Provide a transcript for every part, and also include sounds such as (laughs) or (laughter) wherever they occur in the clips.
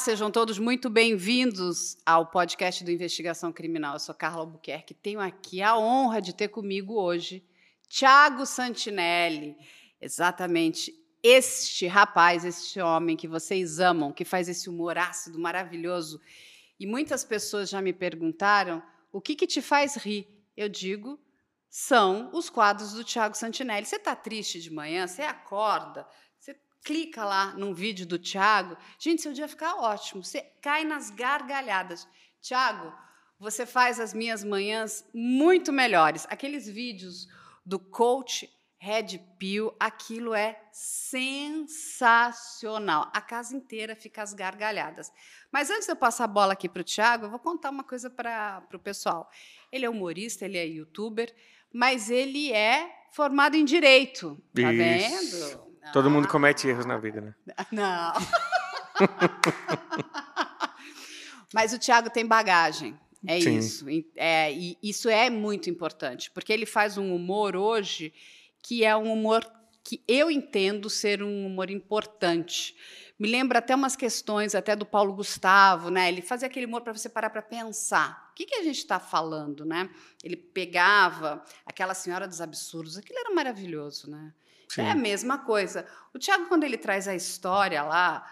Sejam todos muito bem-vindos ao podcast do Investigação Criminal. Eu sou Carla Albuquerque. Tenho aqui a honra de ter comigo hoje Tiago Santinelli. Exatamente este rapaz, este homem que vocês amam, que faz esse humor ácido maravilhoso. E muitas pessoas já me perguntaram o que, que te faz rir. Eu digo, são os quadros do Tiago Santinelli. Você está triste de manhã, você acorda, clica lá num vídeo do Tiago. Gente, seu dia ficar ótimo. Você cai nas gargalhadas. Tiago, você faz as minhas manhãs muito melhores. Aqueles vídeos do coach Red Pill, aquilo é sensacional. A casa inteira fica às gargalhadas. Mas antes de eu passar a bola aqui para o Tiago, eu vou contar uma coisa para o pessoal. Ele é humorista, ele é youtuber, mas ele é formado em direito. Tá Isso. vendo? Todo mundo comete erros na vida, né? (laughs) Não. (laughs) Mas o Thiago tem bagagem. É Sim. isso. É, e isso é muito importante, porque ele faz um humor hoje que é um humor que eu entendo ser um humor importante. Me lembra até umas questões até do Paulo Gustavo, né? Ele fazia aquele humor para você parar para pensar. O que, que a gente está falando, né? Ele pegava aquela senhora dos absurdos, aquilo era maravilhoso, né? Sim. É a mesma coisa. O Tiago, quando ele traz a história lá,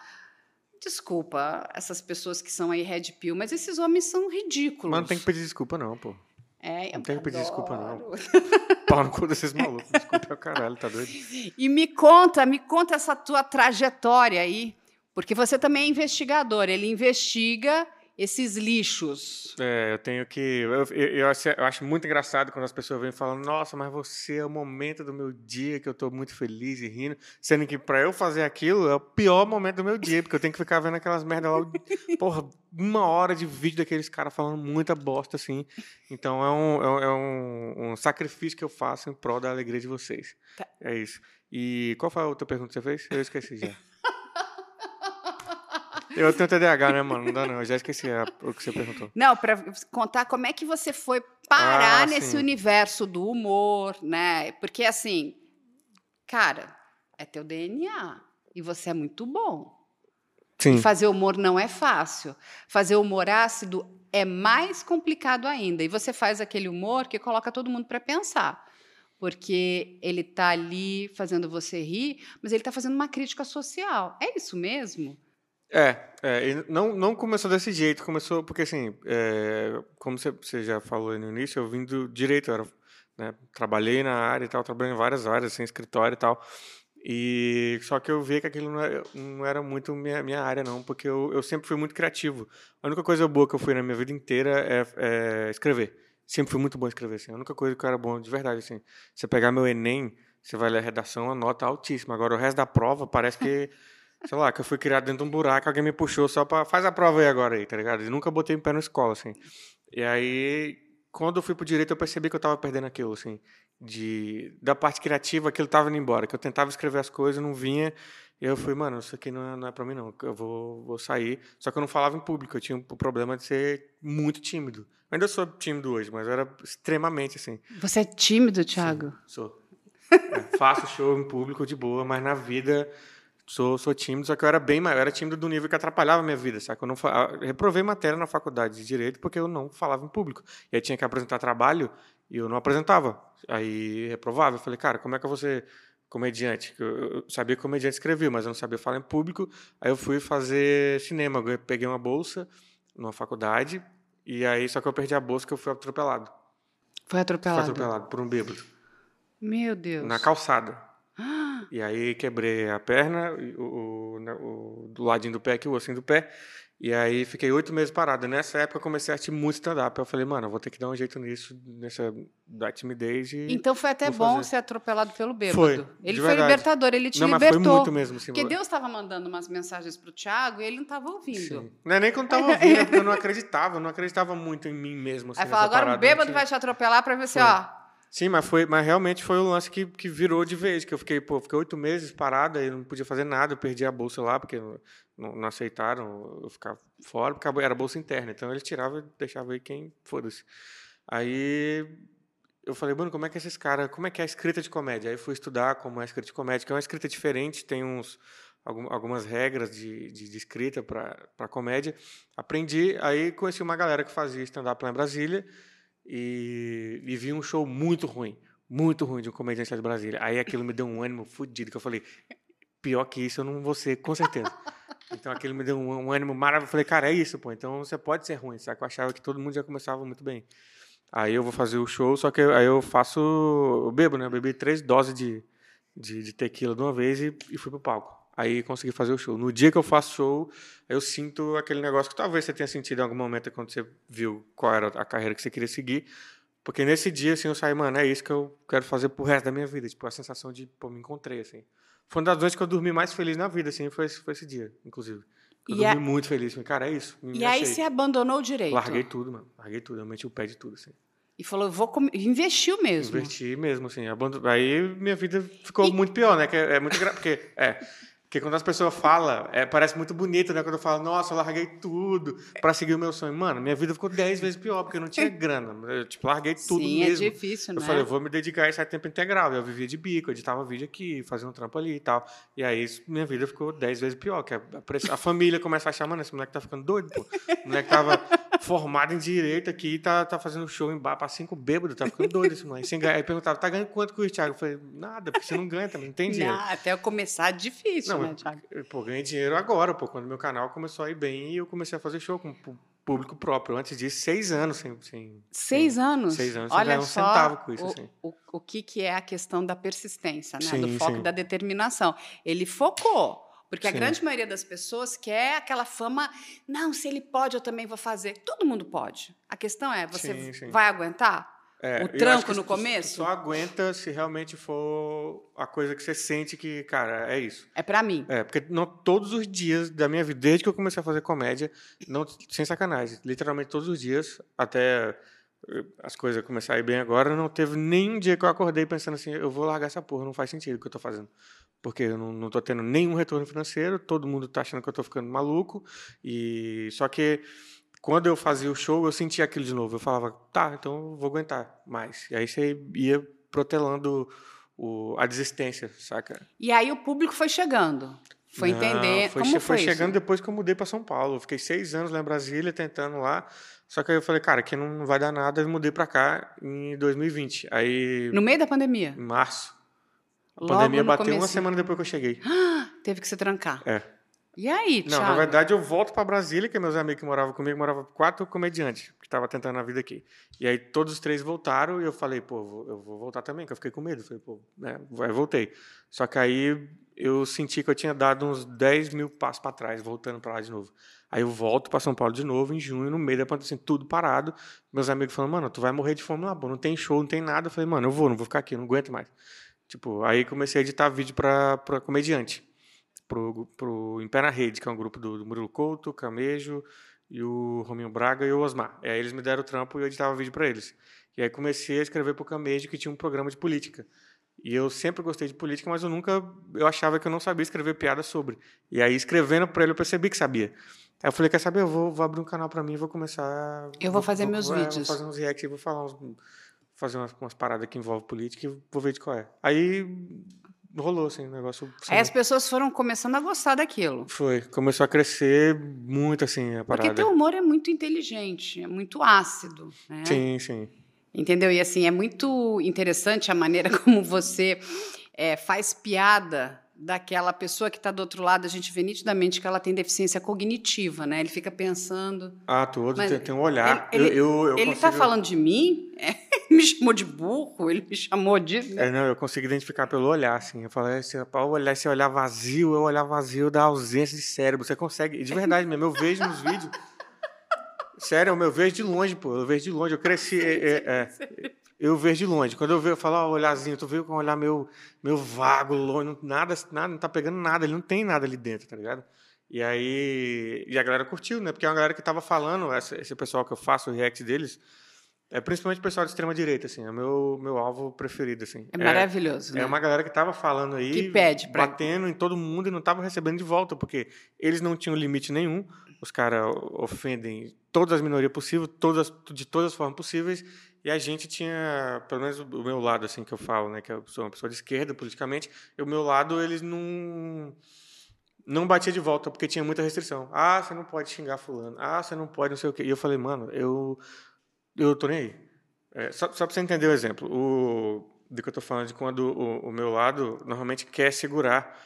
desculpa essas pessoas que são aí red pill, mas esses homens são ridículos. Mas não tem que pedir desculpa, não, pô. É, não tem que pedir desculpa, não. (laughs) Pau no cu desses malucos. Desculpa o caralho, tá doido? E me conta, me conta essa tua trajetória aí, porque você também é investigador. Ele investiga esses lixos. É, eu tenho que. Eu, eu, eu, acho, eu, acho, muito engraçado quando as pessoas vêm falando: Nossa, mas você é o momento do meu dia que eu estou muito feliz e rindo. Sendo que para eu fazer aquilo é o pior momento do meu dia, porque eu tenho que ficar vendo aquelas merdas lá. (laughs) Porra, uma hora de vídeo daqueles caras falando muita bosta assim. Então é um, é, é um, um sacrifício que eu faço em prol da alegria de vocês. Tá. É isso. E qual foi a outra pergunta que você fez? Eu esqueci já. (laughs) Eu tenho TDAH, né, mano? Não dá não. Eu já esqueci o que você perguntou. Não, para contar como é que você foi parar ah, nesse sim. universo do humor, né? Porque, assim, cara, é teu DNA. E você é muito bom. Sim. E fazer humor não é fácil. Fazer humor ácido é mais complicado ainda. E você faz aquele humor que coloca todo mundo para pensar. Porque ele está ali fazendo você rir, mas ele está fazendo uma crítica social. É isso mesmo? É, é não, não começou desse jeito, começou porque, assim, é, como você, já falou no início, eu vim do direito, eu era, né, trabalhei na área e tal, trabalhei em várias áreas, assim, escritório e tal, e só que eu vi que aquilo não era, não era muito minha, minha área, não, porque eu, eu sempre fui muito criativo. A única coisa boa que eu fui na minha vida inteira é, é escrever. Sempre fui muito bom escrever, assim. A única coisa que eu era bom de verdade, assim. Você pegar meu Enem, você vai ler a redação, a nota altíssima. Agora, o resto da prova parece que (laughs) sei lá, que eu fui criado dentro de um buraco, alguém me puxou só pra. Faz a prova aí agora aí, tá ligado? E nunca botei o pé na escola, assim. E aí, quando eu fui pro direito, eu percebi que eu tava perdendo aquilo, assim. De, da parte criativa, aquilo tava indo embora. Que eu tentava escrever as coisas, não vinha. E eu fui, mano, isso aqui não é, não é pra mim, não. Eu vou, vou sair. Só que eu não falava em público. Eu tinha o problema de ser muito tímido. Eu ainda sou tímido hoje, mas eu era extremamente, assim. Você é tímido, Thiago? Sim, sou. É, faço show em público de boa, mas na vida Sou, sou tímido, só que eu era bem maior, eu era tímido do nível que atrapalhava a minha vida, sabe? Eu não eu reprovei matéria na faculdade de direito porque eu não falava em público. E aí tinha que apresentar trabalho e eu não apresentava. Aí reprovava. Eu falei, cara, como é que eu vou ser comediante? Eu sabia que comediante escrevia, mas eu não sabia falar em público. Aí eu fui fazer cinema, eu peguei uma bolsa numa faculdade e aí só que eu perdi a bolsa que eu fui atropelado. Foi atropelado? Fui atropelado por um bêbado. Meu Deus. Na calçada. E aí quebrei a perna, o, o, o, do ladinho do pé aqui, o ossinho do pé. E aí fiquei oito meses parado. Nessa época eu comecei a assistir muito stand-up. Eu falei, mano, eu vou ter que dar um jeito nisso, nessa da timidez. E então foi até bom fazer. ser atropelado pelo bêbado. Foi. Ele foi libertador, ele te não, libertou. Mas foi muito mesmo, assim, Porque Deus estava mandando umas mensagens para o Thiago e ele não estava ouvindo. Sim. Não é nem quando estava ouvindo, é porque eu não acreditava, eu não acreditava muito em mim mesmo. (laughs) Assim, aí fala, agora o bêbado vai te atropelar para ver se, ó Sim, mas, foi, mas realmente foi o lance que, que virou de vez, que eu fiquei, pô, fiquei oito meses parado, aí não podia fazer nada, eu perdi a bolsa lá, porque não, não aceitaram eu ficar fora, porque era bolsa interna, então eles tiravam e deixavam aí quem foda-se. Aí eu falei, mano, como é que esses caras, como é que é a escrita de comédia? Aí fui estudar como é a escrita de comédia, que é uma escrita diferente, tem uns algumas regras de, de, de escrita para comédia. Aprendi, aí conheci uma galera que fazia stand-up lá em Brasília e, e vi um show muito ruim, muito ruim de um comediante lá de Brasília. Aí aquilo me deu um ânimo fodido, que eu falei, pior que isso eu não vou ser, com certeza. (laughs) Então aquilo me deu um, um ânimo maravilhoso. Eu falei, cara, é isso, pô. Então você pode ser ruim, sabe? Eu achava que todo mundo já começava muito bem. Aí eu vou fazer o show, só que aí eu faço. Eu bebo, né? Eu bebi três doses de, de, de tequila de uma vez e, e fui pro palco. Aí consegui fazer o show. No dia que eu faço show, eu sinto aquele negócio que talvez você tenha sentido em algum momento quando você viu qual era a carreira que você queria seguir. Porque nesse dia, assim, eu saí, mano, é isso que eu quero fazer pro resto da minha vida. Tipo, a sensação de, pô, me encontrei, assim. Foi uma das noites que eu dormi mais feliz na vida, assim, foi, foi esse dia, inclusive. Eu e dormi a... muito feliz. Falei, cara, é isso. e aí você abandonou o direito? Larguei tudo, mano. Larguei tudo. Eu meti o pé de tudo, assim. E falou, vou com... investiu mesmo. Investi mesmo, assim. Aí minha vida ficou e... muito pior, né? Que é, é muito grave. Porque, é, porque quando as pessoas falam, é, parece muito bonito, né? Quando eu falo, nossa, eu larguei tudo para seguir o meu sonho. Mano, minha vida ficou dez vezes pior, porque eu não tinha (laughs) grana. Eu, tipo, larguei tudo Sim, é mesmo. é difícil, né? Eu falei, eu vou me dedicar a isso a tempo integral. Eu vivia de bico, editava vídeo aqui, fazia um trampo ali e tal. E aí, minha vida ficou dez vezes pior. Que a, a, família começa a achar, mano, esse moleque tá ficando doido, pô. O moleque tava (laughs) formado em direito aqui e tá, tá fazendo show em bar pra cinco bêbados, tá ficando doido esse moleque. Sem ganhar. Aí perguntava, tá ganhando quanto com o Thiago? Eu falei, nada, porque você não ganha também, não tem dinheiro. Não, até eu começar, difícil, não, né, Thiago? Pô, ganhei dinheiro agora, pô, quando meu canal começou a ir bem e eu comecei a fazer show com público próprio. Antes disso, seis anos sem. sem seis sem, anos? Seis anos Olha sem um centavo com isso. O, assim. o, o que, que é a questão da persistência, né? Sim, Do foco sim. da determinação. Ele focou. Porque a Sim. grande maioria das pessoas quer aquela fama. Não, se ele pode, eu também vou fazer. Todo mundo pode. A questão é, você vai aguentar? É, o tranco no começo? Só aguenta se realmente for a coisa que você sente que, cara, é isso. É pra mim. É, porque não, todos os dias da minha vida, desde que eu comecei a fazer comédia, não, sem sacanagem, literalmente todos os dias, até eh, as coisas começarem bem agora, não teve nenhum dia que eu acordei pensando assim, eu vou largar essa porra, não faz sentido o que eu tô fazendo. Porque eu não, não tô tendo nenhum retorno financeiro, todo mundo tá achando que eu tô ficando maluco, e só que quando eu fazia o show, eu sentia aquilo de novo. Eu falava, tá, então eu vou aguentar mais. E aí você ia protelando o, a desistência, saca? E aí o público foi chegando. Foi Não, entender. Foi, Como foi, foi chegando isso? depois que eu mudei para São Paulo. Eu fiquei seis anos lá em Brasília tentando lá. Só que aí eu falei, cara, aqui não vai dar nada. Eu mudei para cá em 2020. Aí, No meio da pandemia. em março, a Logo pandemia bateu uma comecinho. semana depois que eu cheguei. (gasps) Teve que se trancar. É. E aí, Não, Thiago? na verdade eu volto para Brasília, que meus amigos que moravam comigo, moravam quatro comediantes que estavam tentando a vida aqui. E aí todos os três voltaram e eu falei, pô, eu vou voltar também, que eu fiquei com medo. Falei, pô, né, aí voltei. Só que aí eu senti que eu tinha dado uns 10 mil passos para trás, voltando para lá de novo. Aí eu volto para São Paulo de novo em junho, no meio da pandemia, assim, tudo parado. Meus amigos falando, mano, tu vai morrer de fome lá, pô, não tem show, não tem nada. Eu falei, mano, eu vou, não vou ficar aqui, eu não aguento mais. Tipo, aí comecei a editar vídeo para comediante pro, pro Em Pé na Rede, que é um grupo do, do Murilo Couto, Camejo e o Rominho Braga e o Osmar. E aí eles me deram o trampo e eu editava vídeo para eles. E aí comecei a escrever pro Camejo, que tinha um programa de política. E eu sempre gostei de política, mas eu nunca, eu achava que eu não sabia escrever piada sobre. E aí escrevendo para ele eu percebi que sabia. Aí eu falei, quer saber, eu vou, vou abrir um canal para mim e vou começar... Eu vou fazer meus é, vídeos. Vou fazer uns reacts, e vou falar uns, fazer umas, umas paradas que envolvem política e vou ver de qual é. Aí rolou, assim, o negócio... Aí as pessoas foram começando a gostar daquilo. Foi, começou a crescer muito assim a parada. Porque teu humor é muito inteligente, é muito ácido. Né? Sim, sim. Entendeu? E assim, é muito interessante a maneira (laughs) como você é, faz piada daquela pessoa que está do outro lado. A gente vê nitidamente que ela tem deficiência cognitiva, né? Ele fica pensando. Ah, todo tem, tem um olhar. ele está consigo- falando de mim? É, (laughs) me chamou de burro, ele me chamou né? É, não, eu consigo identificar pelo olhar, assim. Eu falo, esse, ao olhar, esse olhar vazio, é o olhar vazio da ausência de cérebro. Você consegue, de verdade mesmo, eu vejo nos vídeos. (laughs) Sério, eu vejo de longe, pô. Eu vejo de longe. Eu cresci. é, é, é. eu vejo de longe. Quando eu vejo, eu falo, ó, o olharzinho, tu veio com um olhar meio, meio vago, longe, não- nada, nada, não tá pegando nada, ele não tem nada ali dentro, tá ligado? E aí. E a galera curtiu, né? Porque é uma galera que tava falando, esse pessoal que eu faço o react deles, é principalmente o pessoal de extrema direita, assim, é o meu, meu alvo preferido, assim. É maravilhoso, né? É uma galera que tava falando aí, Que pede pra- batendo em todo mundo e não tava recebendo de volta, porque eles não tinham limite nenhum. Os caras ofendem todas as minorias possíveis, todas, de todas as formas possíveis. E a gente tinha, pelo menos o meu lado, assim, que eu falo, né, que eu sou uma pessoa de esquerda politicamente, e o meu lado, eles não não batia de volta, porque tinha muita restrição. Ah, você não pode xingar fulano. Ah, você não pode não sei o quê. E eu falei, mano, eu, eu tô nem aí. É, só, só para você entender o exemplo. O, do que eu tô falando, de quando o, o meu lado normalmente quer segurar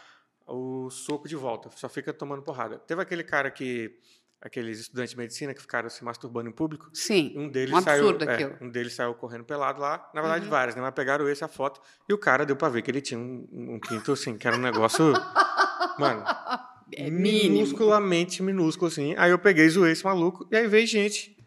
o soco de volta, só fica tomando porrada. Teve aquele cara que aqueles estudantes de medicina que ficaram se masturbando em público. Sim. Um deles um saiu, absurdo é, um deles saiu correndo pelado lá. Na verdade, Uhum. vários, né? Mas pegaram esse a foto e o cara deu pra ver que ele tinha um, um pinto assim, que era um negócio, (laughs) mano, É mínimo. minusculamente minúsculo assim. Aí eu peguei, zoei esse maluco e aí veio gente,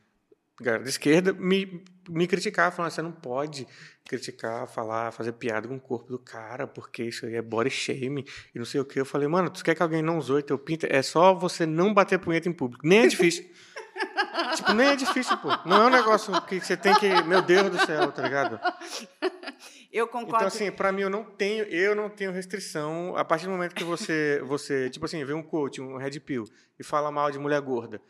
galera da esquerda, me me criticar, falando, você não pode criticar, falar, fazer piada com o corpo do cara, porque isso aí é body shame e não sei o que. Eu falei, mano, tu quer que alguém não zoe teu pinto? É só você não bater punheta em público. Nem é difícil. (laughs) tipo, nem é difícil, pô. Não é um negócio que você tem que. Meu Deus do céu, tá ligado? Eu concordo. Então, assim, pra mim, eu não tenho, eu não tenho restrição. A partir do momento que você, você tipo assim, vê um coach, um red pill, e fala mal de mulher gorda.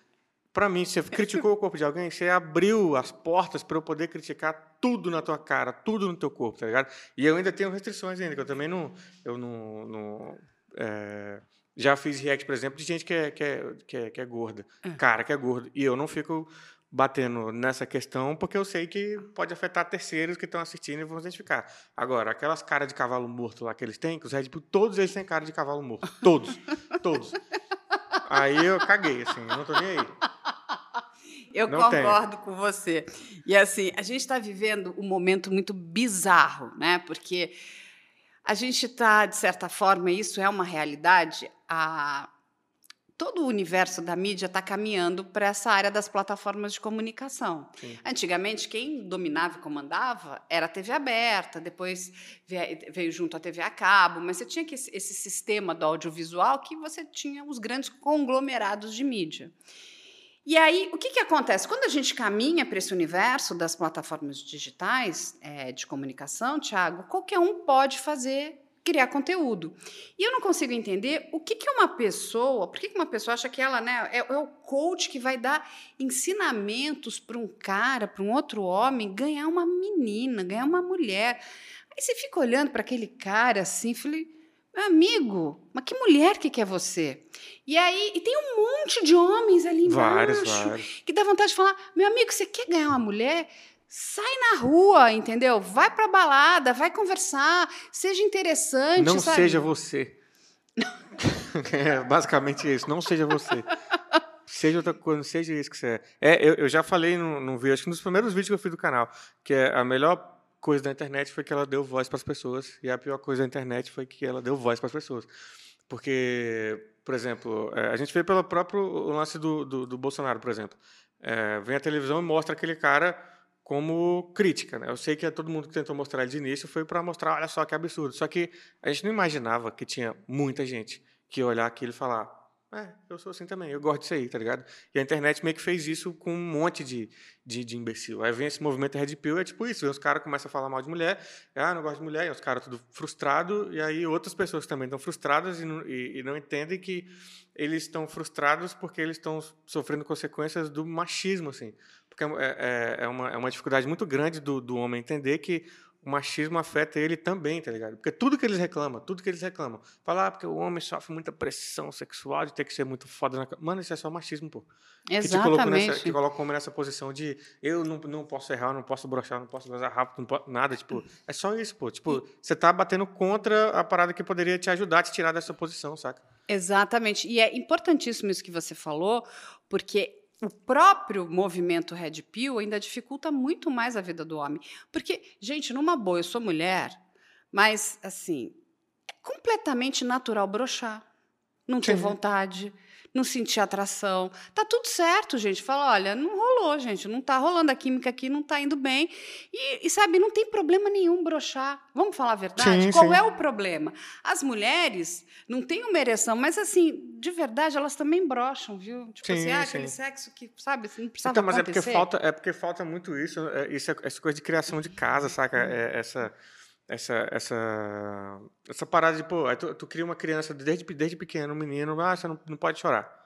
Pra mim, você criticou o corpo de alguém, você abriu as portas para eu poder criticar tudo na tua cara, tudo no teu corpo, tá ligado? E eu ainda tenho restrições ainda, que eu também não, eu não, não é, já fiz react, por exemplo, de gente que é, que é, que é, que é gorda, cara que é gordo, e eu não fico batendo nessa questão porque eu sei que pode afetar terceiros que estão assistindo e vão identificar. Agora, aquelas caras de cavalo morto lá que eles têm, que os Red Bull, todos eles têm cara de cavalo morto, todos, todos. (laughs) Aí eu caguei, assim, eu não tô nem aí. Eu Não tem. concordo com você. E assim, a gente está vivendo um momento muito bizarro, né? Porque a gente está, de certa forma, isso é uma realidade. A... Todo o universo da mídia está caminhando para essa área das plataformas de comunicação. Sim. Antigamente, quem dominava e comandava era a TV aberta, depois veio junto a TV a cabo, mas você tinha que esse sistema do audiovisual que você tinha os grandes conglomerados de mídia. E aí, o que, que acontece? Quando a gente caminha para esse universo das plataformas digitais é, de comunicação, Thiago, qualquer um pode fazer, criar conteúdo. E eu não consigo entender o que, que uma pessoa, por que, que uma pessoa acha que ela né, é, é o coach que vai dar ensinamentos para um cara, para um outro homem, ganhar uma menina, ganhar uma mulher. Aí você fica olhando para aquele cara assim, falei, meu amigo, mas que mulher que quer você? E aí, e tem um monte de homens ali embaixo Vários, vários. que dá vontade de falar: meu amigo, você quer ganhar uma mulher? Sai na rua, entendeu? Vai pra balada, vai conversar, seja interessante. Não sabe? seja você. (laughs) é basicamente isso. Não seja você. Seja outra coisa, não seja isso que você é. É, eu, eu já falei num, num vídeo, acho que nos primeiros vídeos que eu fiz do canal, que é a melhor coisa da internet foi que ela deu voz para as pessoas e a pior coisa da internet foi que ela deu voz para as pessoas. Porque, por exemplo, é, a gente vê pelo próprio lance do, do, do Bolsonaro, por exemplo. É, vem a televisão e mostra aquele cara como crítica. Né? Eu sei que todo mundo que tentou mostrar ele de início foi para mostrar, olha só que absurdo. Só que a gente não imaginava que tinha muita gente que ia olhar aquilo e falar, é, eu sou assim também, eu gosto disso aí, tá ligado? E a internet meio que fez isso com um monte de, de, de imbecil. Aí vem esse movimento Red Pill, é tipo isso, os caras começam a falar mal de mulher, ah, não gosto de mulher, e os caras tudo frustrado, e aí outras pessoas também estão frustradas e não, e, e não entendem que eles estão frustrados porque eles estão sofrendo consequências do machismo, assim. Porque é, é, é, uma, é uma dificuldade muito grande do, do homem entender que o machismo afeta ele também, tá ligado? Porque tudo que eles reclamam, tudo que eles reclamam, falar ah, porque o homem sofre muita pressão sexual de ter que ser muito foda na cama. Mano, isso é só machismo, pô. Que te colocou nessa, Exatamente. que coloca o homem nessa posição de eu não, não posso errar, não posso brochar, não posso vazar rápido, não posso, nada, tipo, é só isso, pô. Tipo, você tá batendo contra a parada que poderia te ajudar a te tirar dessa posição, saca? Exatamente. E é importantíssimo isso que você falou, porque o próprio movimento Red Pill ainda dificulta muito mais a vida do homem. Porque, gente, numa boa, eu sou mulher, mas, assim, é completamente natural brochar, não ter Sim. vontade, não sentir atração. Tá tudo certo, gente. Fala, olha, não rolou, gente, não tá rolando a química aqui, não tá indo bem. E, e, sabe, não tem problema nenhum brochar. Vamos falar a verdade? Sim, Qual sim. é o problema? As mulheres não têm uma ereção, mas assim, de verdade, elas também brocham, viu? Tipo Sim, assim, ah, aquele sexo que, sabe, assim, não precisava Então, mas é porque acontecer. falta, é porque falta muito isso, é, isso é, essa coisa de criação de casa, saca? É essa essa essa essa parada de pô, tu, tu cria uma criança desde desde pequeno, um menino, ah, você não, não pode chorar.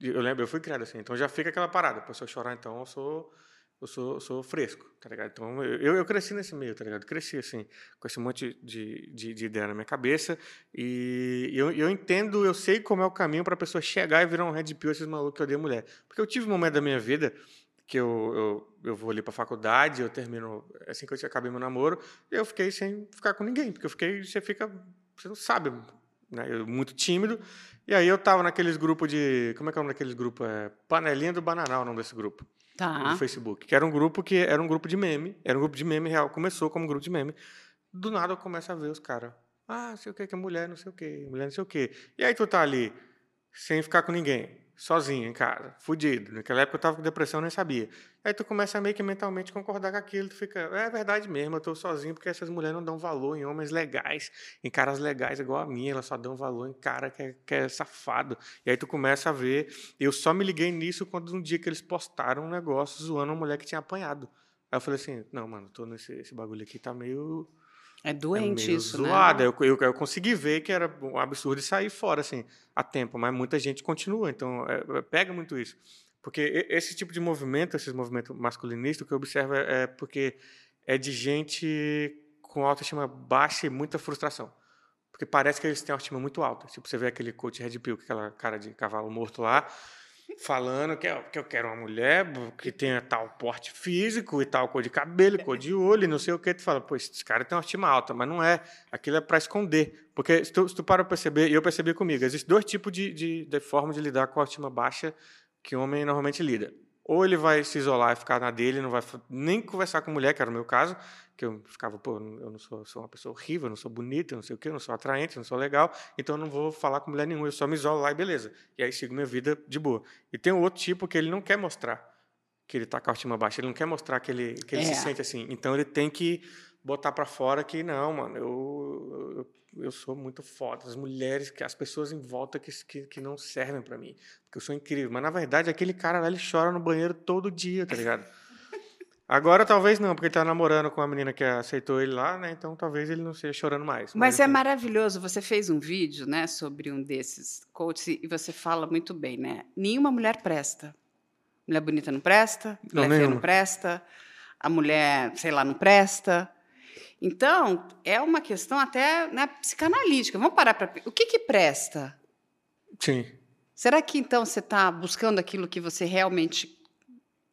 Eu lembro, eu fui criado assim, então já fica aquela parada, pô, se eu chorar então eu sou eu sou, eu sou fresco, tá ligado? Então, eu, eu cresci nesse meio, tá ligado? Cresci, assim, com esse monte de, de, de ideia na minha cabeça. E eu, eu entendo, eu sei como é o caminho para a pessoa chegar e virar um red pill, esses malucos que odeiam mulher. Porque eu tive um momento da minha vida que eu, eu, eu vou ali para a faculdade, eu termino, assim que eu acabei meu namoro, eu fiquei sem ficar com ninguém, porque eu fiquei, você fica, você não sabe, né? Eu, muito tímido. E aí eu tava naqueles grupos de, como é que é o nome daqueles grupos? É Panelinha do Bananal, o nome desse grupo. Tá. No Facebook, que era um grupo que era um grupo de meme, era um grupo de meme real, começou como um grupo de meme. Do nada eu começo a ver os caras, ah, sei o que, que é mulher, não sei o que, mulher não sei o que. E aí tu tá ali, sem ficar com ninguém sozinho em casa, fudido. Naquela época eu estava com depressão, nem sabia. Aí tu começa a meio que mentalmente concordar com aquilo, tu fica, é verdade mesmo, eu estou sozinho porque essas mulheres não dão valor em homens legais, em caras legais igual a minha, elas só dão valor em cara que é, que é safado. E aí tu começa a ver, eu só me liguei nisso quando um dia que eles postaram um negócio zoando uma mulher que tinha apanhado. Aí eu falei assim, não, mano, tô nesse esse bagulho aqui, tá meio é doente é isso, né? Eu, eu, eu, consegui ver que era um absurdo sair fora, assim, a tempo, mas muita gente continua, então é, é pega muito isso. Porque esse tipo de movimento, esses movimentos masculinistas, o que eu observo é, é porque é de gente com autoestima baixa e muita frustração. Porque parece que eles têm autoestima muito alta. Tipo, você vê aquele coach Red Pill, aquela cara de cavalo morto lá, falando que, eu, que eu quero uma mulher que tenha tal porte físico e tal cor de cabelo, cor de olho, e não sei o que. Tu fala, pô, esse cara tem uma estima alta, mas não é. Aquilo é para esconder. Porque se tu, se tu para perceber, e eu percebi comigo, existem dois tipos de, de, de forma de lidar com a estima baixa que o homem normalmente lida. Ou ele vai se isolar e ficar na dele, não vai nem conversar com mulher, que era o meu caso, que eu ficava, pô, eu não sou, sou uma pessoa horrível, eu não sou bonita, não sei o quê, eu não sou atraente, eu não sou legal, então eu não vou falar com mulher nenhuma, eu só me isolo lá e beleza. E aí sigo minha vida de boa. E tem um outro tipo que ele não quer mostrar que ele está com a autoestima baixa, ele não quer mostrar que ele, que ele é. se sente assim. Então ele tem que botar para fora que não, mano, eu, eu, eu, sou muito foda. As mulheres, que as pessoas em volta que, que, que não servem para mim, porque eu sou incrível. Mas na verdade aquele cara lá ele chora no banheiro todo dia, tá ligado? Agora talvez não, porque ele tá namorando com a menina que aceitou ele lá, né? Então talvez ele não esteja chorando mais. Mas, mas é maravilhoso. Você fez um vídeo, né, sobre um desses coaches e você fala muito bem, né? Nenhuma mulher presta. Mulher bonita não presta, mulher não, feia não presta, a mulher, sei lá, não presta. Então, é uma questão até né, psicanalítica. Vamos parar para. O que, que presta? Sim. Será que então você está buscando aquilo que você realmente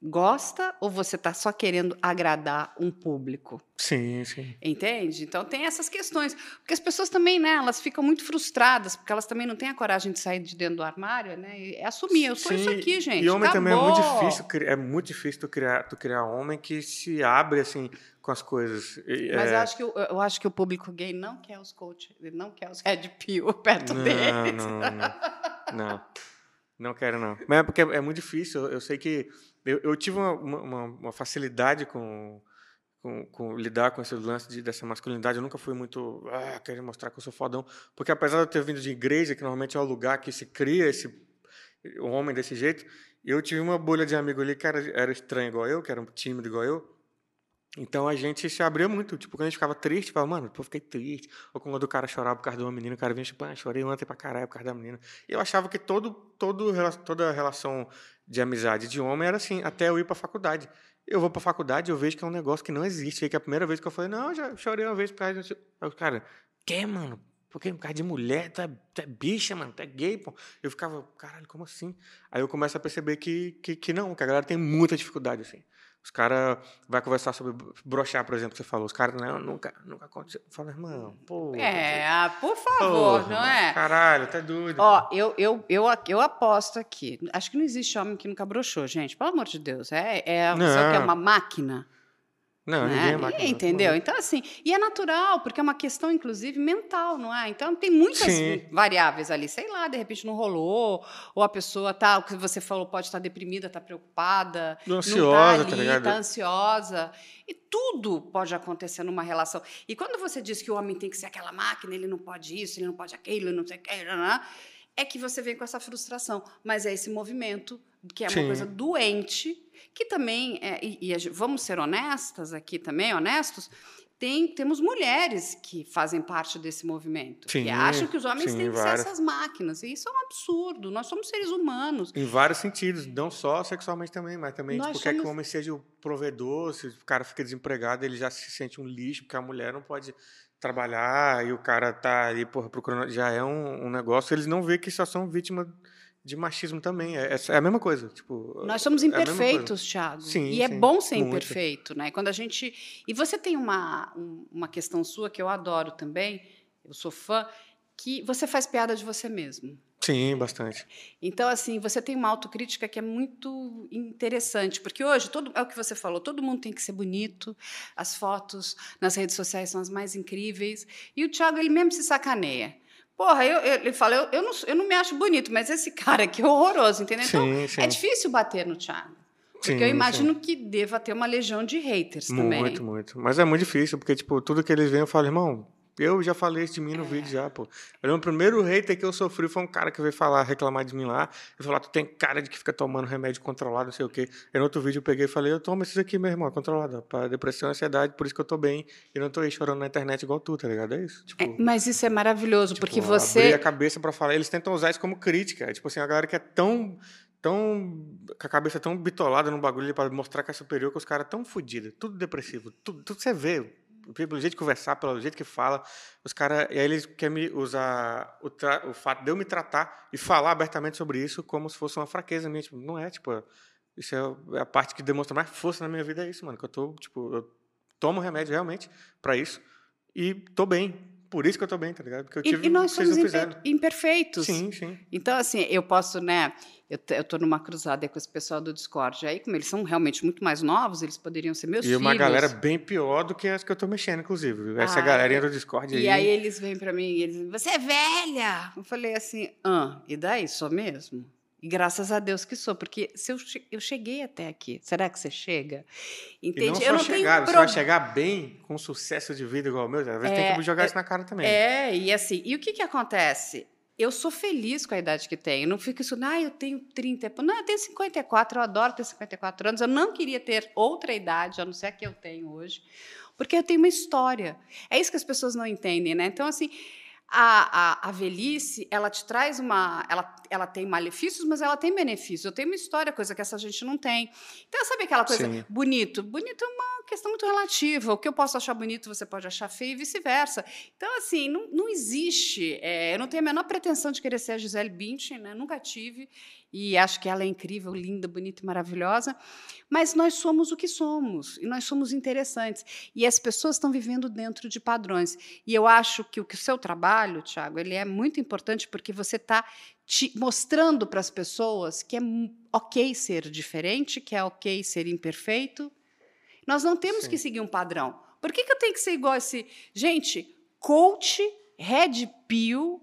gosta ou você está só querendo agradar um público? Sim, sim. Entende? Então tem essas questões. Porque as pessoas também, né, elas ficam muito frustradas, porque elas também não têm a coragem de sair de dentro do armário, né? E assumir, eu sou sim. isso aqui, gente. E homem Acabou. também é muito difícil, é muito difícil tu criar, tu criar homem que se abre assim com as coisas. Mas é... eu, acho que, eu acho que o público gay não quer os coaches, ele não quer os red pill (laughs) perto não, deles. Não, não, não. Não quero, não. Mas é porque é muito difícil. Eu sei que eu, eu tive uma, uma, uma facilidade com, com, com, lidar com esse lance de, dessa masculinidade. Eu nunca fui muito ah, querer mostrar que eu sou fodão, porque apesar de eu ter vindo de igreja, que normalmente é o lugar que se cria esse homem desse jeito, eu tive uma bolha de amigo ali que era, era estranho igual eu, que era tímido igual eu. Então a gente se abria muito. Tipo, quando a gente ficava triste, falava, mano, pô, fiquei triste. Ou quando o cara chorava por causa de uma menina, o cara vinha tipo, ah, chorei ontem pra caralho por causa da menina. E eu achava que todo, todo, toda relação de amizade de homem era assim, até eu ir pra faculdade. Eu vou pra faculdade eu vejo que é um negócio que não existe. Aí que é a primeira vez que eu falei, não, já chorei uma vez por causa de. Aí o cara, que, mano? Porque por causa de mulher, tu é, tu é, bicha, mano, tu é gay, pô. Eu ficava, caralho, como assim? Aí eu começo a perceber que, que, que não, que a galera tem muita dificuldade, assim. Os caras vai conversar sobre brochar, por exemplo, que você falou. Os caras, não, nunca, nunca aconteceu. Fala, irmão, pô. É, ah, por favor, pô, não é? Caralho, tá doido. Ó, eu, eu, eu, eu aposto aqui. Acho que não existe homem que nunca brochou, gente. Pelo amor de Deus. É, é, não. Você é uma máquina? Não, né? ninguém é máquina. Entendeu? Então, assim, e é natural, porque é uma questão, inclusive, mental, não é? Então, tem muitas Sim. variáveis ali. Sei lá, de repente não rolou, ou a pessoa tá, o que você falou, pode estar deprimida, está preocupada, ansiosa, não tá, ali, tá ligado? Tá ansiosa. E tudo pode acontecer numa relação. E quando você diz que o homem tem que ser aquela máquina, ele não pode isso, ele não pode aquilo, ele não sei o que, é que você vem com essa frustração. Mas é esse movimento, que é uma Sim. coisa doente, que também, é, e, e, vamos ser honestas aqui também, honestos, tem, temos mulheres que fazem parte desse movimento, Sim, que acham que os homens sim, têm que várias. ser essas máquinas. E isso é um absurdo. Nós somos seres humanos. Em vários sentidos, não só sexualmente também, mas também Nós tipo, quer que o somos- homem seja o provedor, se o cara fica desempregado, ele já se sente um lixo, porque a mulher não pode trabalhar e o cara tá ali, porra, procurando, já é um, um negócio, eles não veem que só são vítimas de machismo também, é, é a mesma coisa, tipo... Nós somos é imperfeitos, Thiago. Sim, e é sim, bom ser muito. imperfeito, né? Quando a gente. E você tem uma, um- uma questão sua que eu adoro também, eu sou fã, que você faz piada de você mesmo. Sim, bastante. Então, assim, você tem uma autocrítica que é muito interessante, porque hoje, todo, é o que você falou, todo mundo tem que ser bonito, as fotos nas redes sociais são as mais incríveis, e o Thiago, ele mesmo se sacaneia. Porra, eu, eu- ele fala, eu, eu, não, eu não me acho bonito, mas esse (laughs) cara aqui é horroroso, entendeu? Então, Sim, sim. é difícil bater no Thiago. Porque Sim, eu imagino que deva ter uma legião de haters também. Muito, muito. Mas é muito difícil, porque, tipo, tudo que eles veem, eu falo, irmão, eu já falei isso de mim no É. vídeo já, pô. Eu lembro, o primeiro hater que eu sofri foi um cara que veio falar, reclamar de mim lá. Ele falou, tu tem cara de que fica tomando remédio controlado, não sei o quê. Aí no outro vídeo eu peguei e falei, eu tomo esses aqui, meu irmão, controlado, pra depressão e ansiedade, por isso que eu tô bem. E não tô aí chorando na internet igual tu, tá ligado? É isso. Tipo, É, mas isso é maravilhoso, porque tipo, Abrir você. a cabeça pra falar. Eles tentam usar isso como crítica. É, Tipo assim, a galera que é tão. tão com a cabeça tão bitolada no bagulho pra mostrar que é superior, que os caras tão fodidos. Tudo depressivo. Tudo, tudo você vê. Pelo jeito de conversar, pelo jeito que fala. Os caras. E aí eles querem usar o, tra- o fato de eu me tratar e falar abertamente sobre isso como se fosse uma fraqueza minha. Tipo, não é, tipo. Isso é a parte que demonstra mais força na minha vida, é isso, mano. Que eu tô, tipo, eu tomo remédio realmente pra isso e tô bem. Por isso que eu tô bem, tá ligado? Porque eu tive E, e nós somos imper- imperfeitos. Sim, sim. Então, assim, eu posso, né? Eu, eu tô numa cruzada com esse pessoal do Discord. Aí, como eles são realmente muito mais novos, eles poderiam ser meus E filhos. uma galera bem pior do que as que eu tô mexendo, inclusive. Essa Ah, galerinha é. do Discord aí. E aí eles vêm para mim e eles dizem, você é velha! Eu falei assim, ah, e daí, sou mesmo? E graças a Deus que sou, porque se eu, eu cheguei até aqui, será que você chega? E Entende? não só eu não chegar, tenho você vai chegar bem, com sucesso de vida igual o meu. Às vezes tem É, que jogar é, isso na cara também. É, e assim, e o que que acontece? Eu sou feliz com a idade que tenho. Não fico isso, ah, eu tenho 30. Não, eu tenho 54, eu adoro ter 54 anos. Eu não queria ter outra idade, a não ser a que eu tenho hoje, porque eu tenho uma história. É isso que as pessoas não entendem, né? Então, assim, a, a, a velhice, ela te traz uma. Ela, ela tem malefícios, mas ela tem benefícios. Eu tenho uma história, coisa que essa gente não tem. Então, sabe aquela coisa, Sim. bonito? Bonito é uma questão muito relativa. O que eu posso achar bonito, você pode achar feio e vice-versa. Então, assim, não, não existe. é, eu não tenho a menor pretensão de querer ser a Gisele Bündchen, né? nunca tive. E acho que ela é incrível, linda, bonita e maravilhosa. Mas nós somos o que somos. E nós somos interessantes. E as pessoas estão vivendo dentro de padrões. E eu acho que o, que o seu trabalho, Tiago, ele é muito importante porque você está mostrando para as pessoas que é ok ser diferente, que é ok ser imperfeito. Nós não temos Sim. que seguir um padrão. Por que, que eu tenho que ser igual a esse. Gente, coach, red pill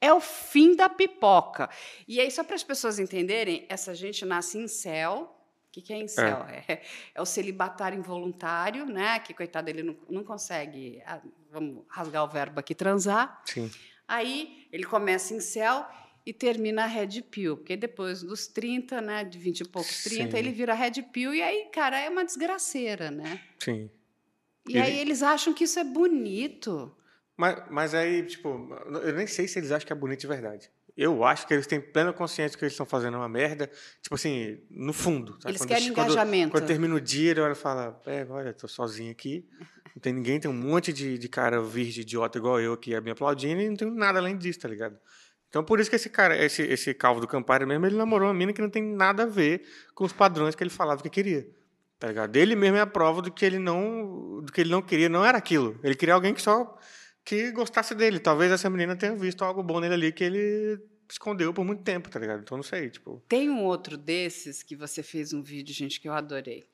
é o fim da pipoca. E aí, só para as pessoas entenderem, essa gente nasce em céu. O que, que é em céu? É. é o celibatário involuntário, né? Que, coitado, ele não, não consegue, ah, vamos rasgar o verbo aqui, transar. Sim. Aí ele começa em céu e termina a red pill, porque depois dos 30, né, de 20 e poucos, 30, Sim. ele vira red pill e aí, cara, é uma desgraceira, né? Sim. E Ele- aí eles acham que isso é bonito. Mas, mas aí, tipo, eu nem sei se eles acham que é bonito de verdade. Eu acho que eles têm plena consciência que eles estão fazendo uma merda. Tipo assim, no fundo. sabe? Eles Quando- querem quando, engajamento. Quando termina o dia, ele olha e fala: É, olha, tô sozinho aqui. Não tem ninguém, tem um monte de, de cara virgem, idiota igual eu aqui me aplaudindo e não tem nada além disso, tá ligado? Então, por isso que esse cara, esse, esse calvo do Campari mesmo, ele namorou uma mina que não tem nada a ver com os padrões que ele falava que queria. Tá ligado? Ele mesmo é a prova do que ele não, do que ele não queria, não era aquilo. Ele queria alguém que só que gostasse dele. Talvez essa menina tenha visto algo bom nele ali que ele escondeu por muito tempo, tá ligado? Então não sei, tipo, Tem um outro desses que você fez um vídeo, gente, que eu adorei.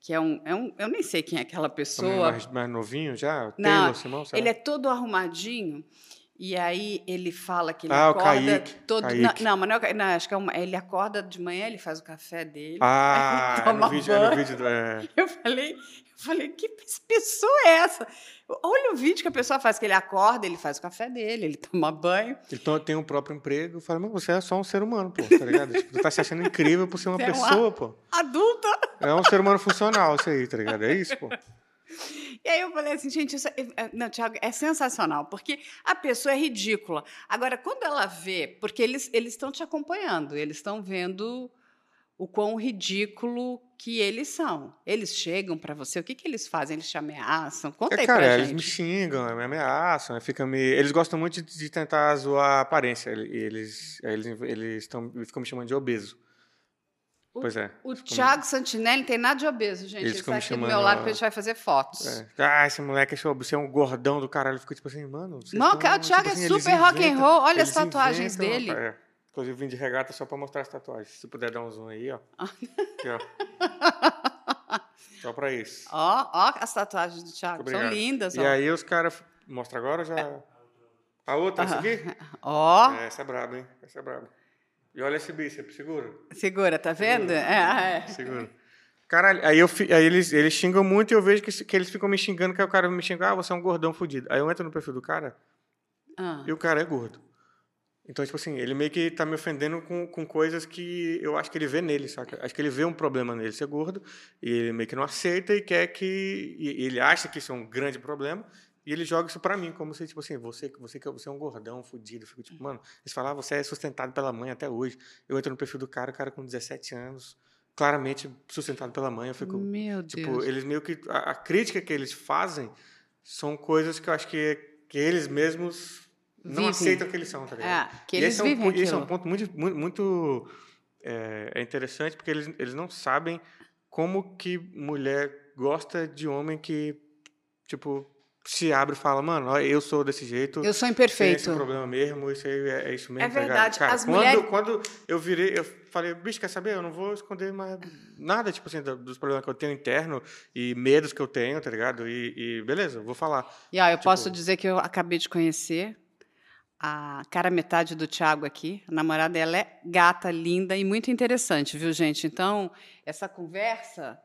Que é um. É um eu nem sei quem é aquela também pessoa. mais, mais novinho já, Não, Taylor Simão, sabe? Ele é todo arrumadinho. E aí ele fala que ele Ah, o acorda Kaique, todo. Kaique. Não, não, mas não, é o não, acho que é uma, ele acorda de manhã, ele faz o café dele. Ah, (laughs) é toma no vídeo, é no banho. vídeo do, é, Eu falei, eu falei, que pessoa é essa? Olha o vídeo que a pessoa faz, que ele acorda, ele faz o café dele, ele toma banho. Ele to- tem um próprio emprego. Fala, mas você é só um ser humano, pô, tá ligado? tipo, tu tá se achando incrível por ser uma Você é uma- pessoa, pô. Adulta. É um ser humano funcional isso aí, tá ligado? É isso, pô. (laughs) E aí eu falei assim, gente, isso é, é, não, Thiago, é sensacional, porque a pessoa é ridícula. Agora, quando ela vê, porque eles eles estão te acompanhando, eles estão vendo o quão ridículo que eles são. Eles chegam para você, o que, que eles fazem? Eles te ameaçam? Conta é, aí cara, pra eles gente. me xingam, me ameaçam, fica me... eles gostam muito de, de tentar zoar a aparência, eles, eles, eles, tão, ficam me chamando de obeso. O- pois é. O Thiago Santinelli tem nada de obeso, gente. Eles Ele está aqui do meu lado que a gente vai fazer fotos. É. Ah, esse moleque é show, você é um gordão do caralho. Fica tipo assim, mano. Não, tão- o Thiago é assim, eles super rock and inventam- roll. Olha as tatuagens inventam, dele. é. Inclusive, vim de regata só pra mostrar as tatuagens. Se puder dar um zoom aí, ó. (laughs) Aqui, ó. só pra isso. Ó, ó as tatuagens do Thiago. Obrigado. São lindas, E ó. aí os caras. Mostra agora já. A outra, essa aqui? Ó, É, essa é braba, hein? Essa é braba. E olha esse bíceps, segura. segura, tá vendo? É, é. Segura. Caralho, aí, eu, aí eles, eles xingam muito e eu vejo que, que eles ficam me xingando, que aí o cara me xinga, ah, você é um gordão fudido. Aí eu entro no perfil do cara Ah. e o cara é gordo. Então, tipo assim, ele meio que tá me ofendendo com, com coisas que eu acho que ele vê nele, saca? Acho que ele vê um problema nele ser gordo e ele meio que não aceita e quer que... E ele acha que isso é um grande problema e ele joga isso pra mim, como se, tipo assim, você, você, que- você é um gordão fudido. Eu fico tipo, mano, eles falam, ah, você é sustentado pela mãe até hoje. Eu entro no perfil do cara, o cara com 17 anos, claramente sustentado pela mãe. Eu fico, Meu Tipo, Deus. eles meio que. A, a crítica que eles fazem são coisas que eu acho que, que eles mesmos não Vivem. aceitam que eles são, tá ligado? É, que E eles esse é um, vivem esse é um ponto muito, muito, muito, é, é interessante, porque eles, eles não sabem como que mulher gosta de homem que, tipo, se abre e fala, mano, eu sou desse jeito. Eu sou Tem imperfeito. esse problema mesmo, isso aí é, é isso mesmo. É tá verdade, Cara, as quando, mulheres- quando eu virei, eu falei, bicho, quer saber? Eu não vou esconder mais nada, tipo assim, do- dos problemas que eu tenho interno e medos que eu tenho, tá ligado? E, e beleza, vou falar. E ó, eu Tipo- posso dizer que eu acabei de conhecer a cara metade do Thiago aqui. A namorada dela é gata, linda e muito interessante, viu, gente? Então, essa conversa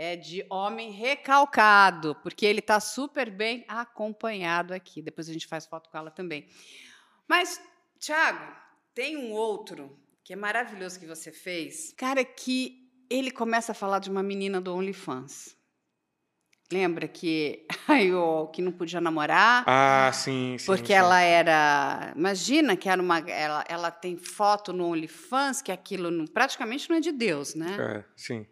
é de homem recalcado, porque ele está super bem acompanhado aqui. Depois a gente faz foto com ela também. Mas, Thiago, tem um outro que é maravilhoso que você fez. Cara, que ele começa a falar de uma menina do OnlyFans. Lembra que, (laughs) aí, o, que não podia namorar? Ah, sim, sim. Porque sim. ela era. Imagina que era uma. Ela, ela tem foto no OnlyFans, que aquilo não- praticamente não é de Deus, né? É, sim.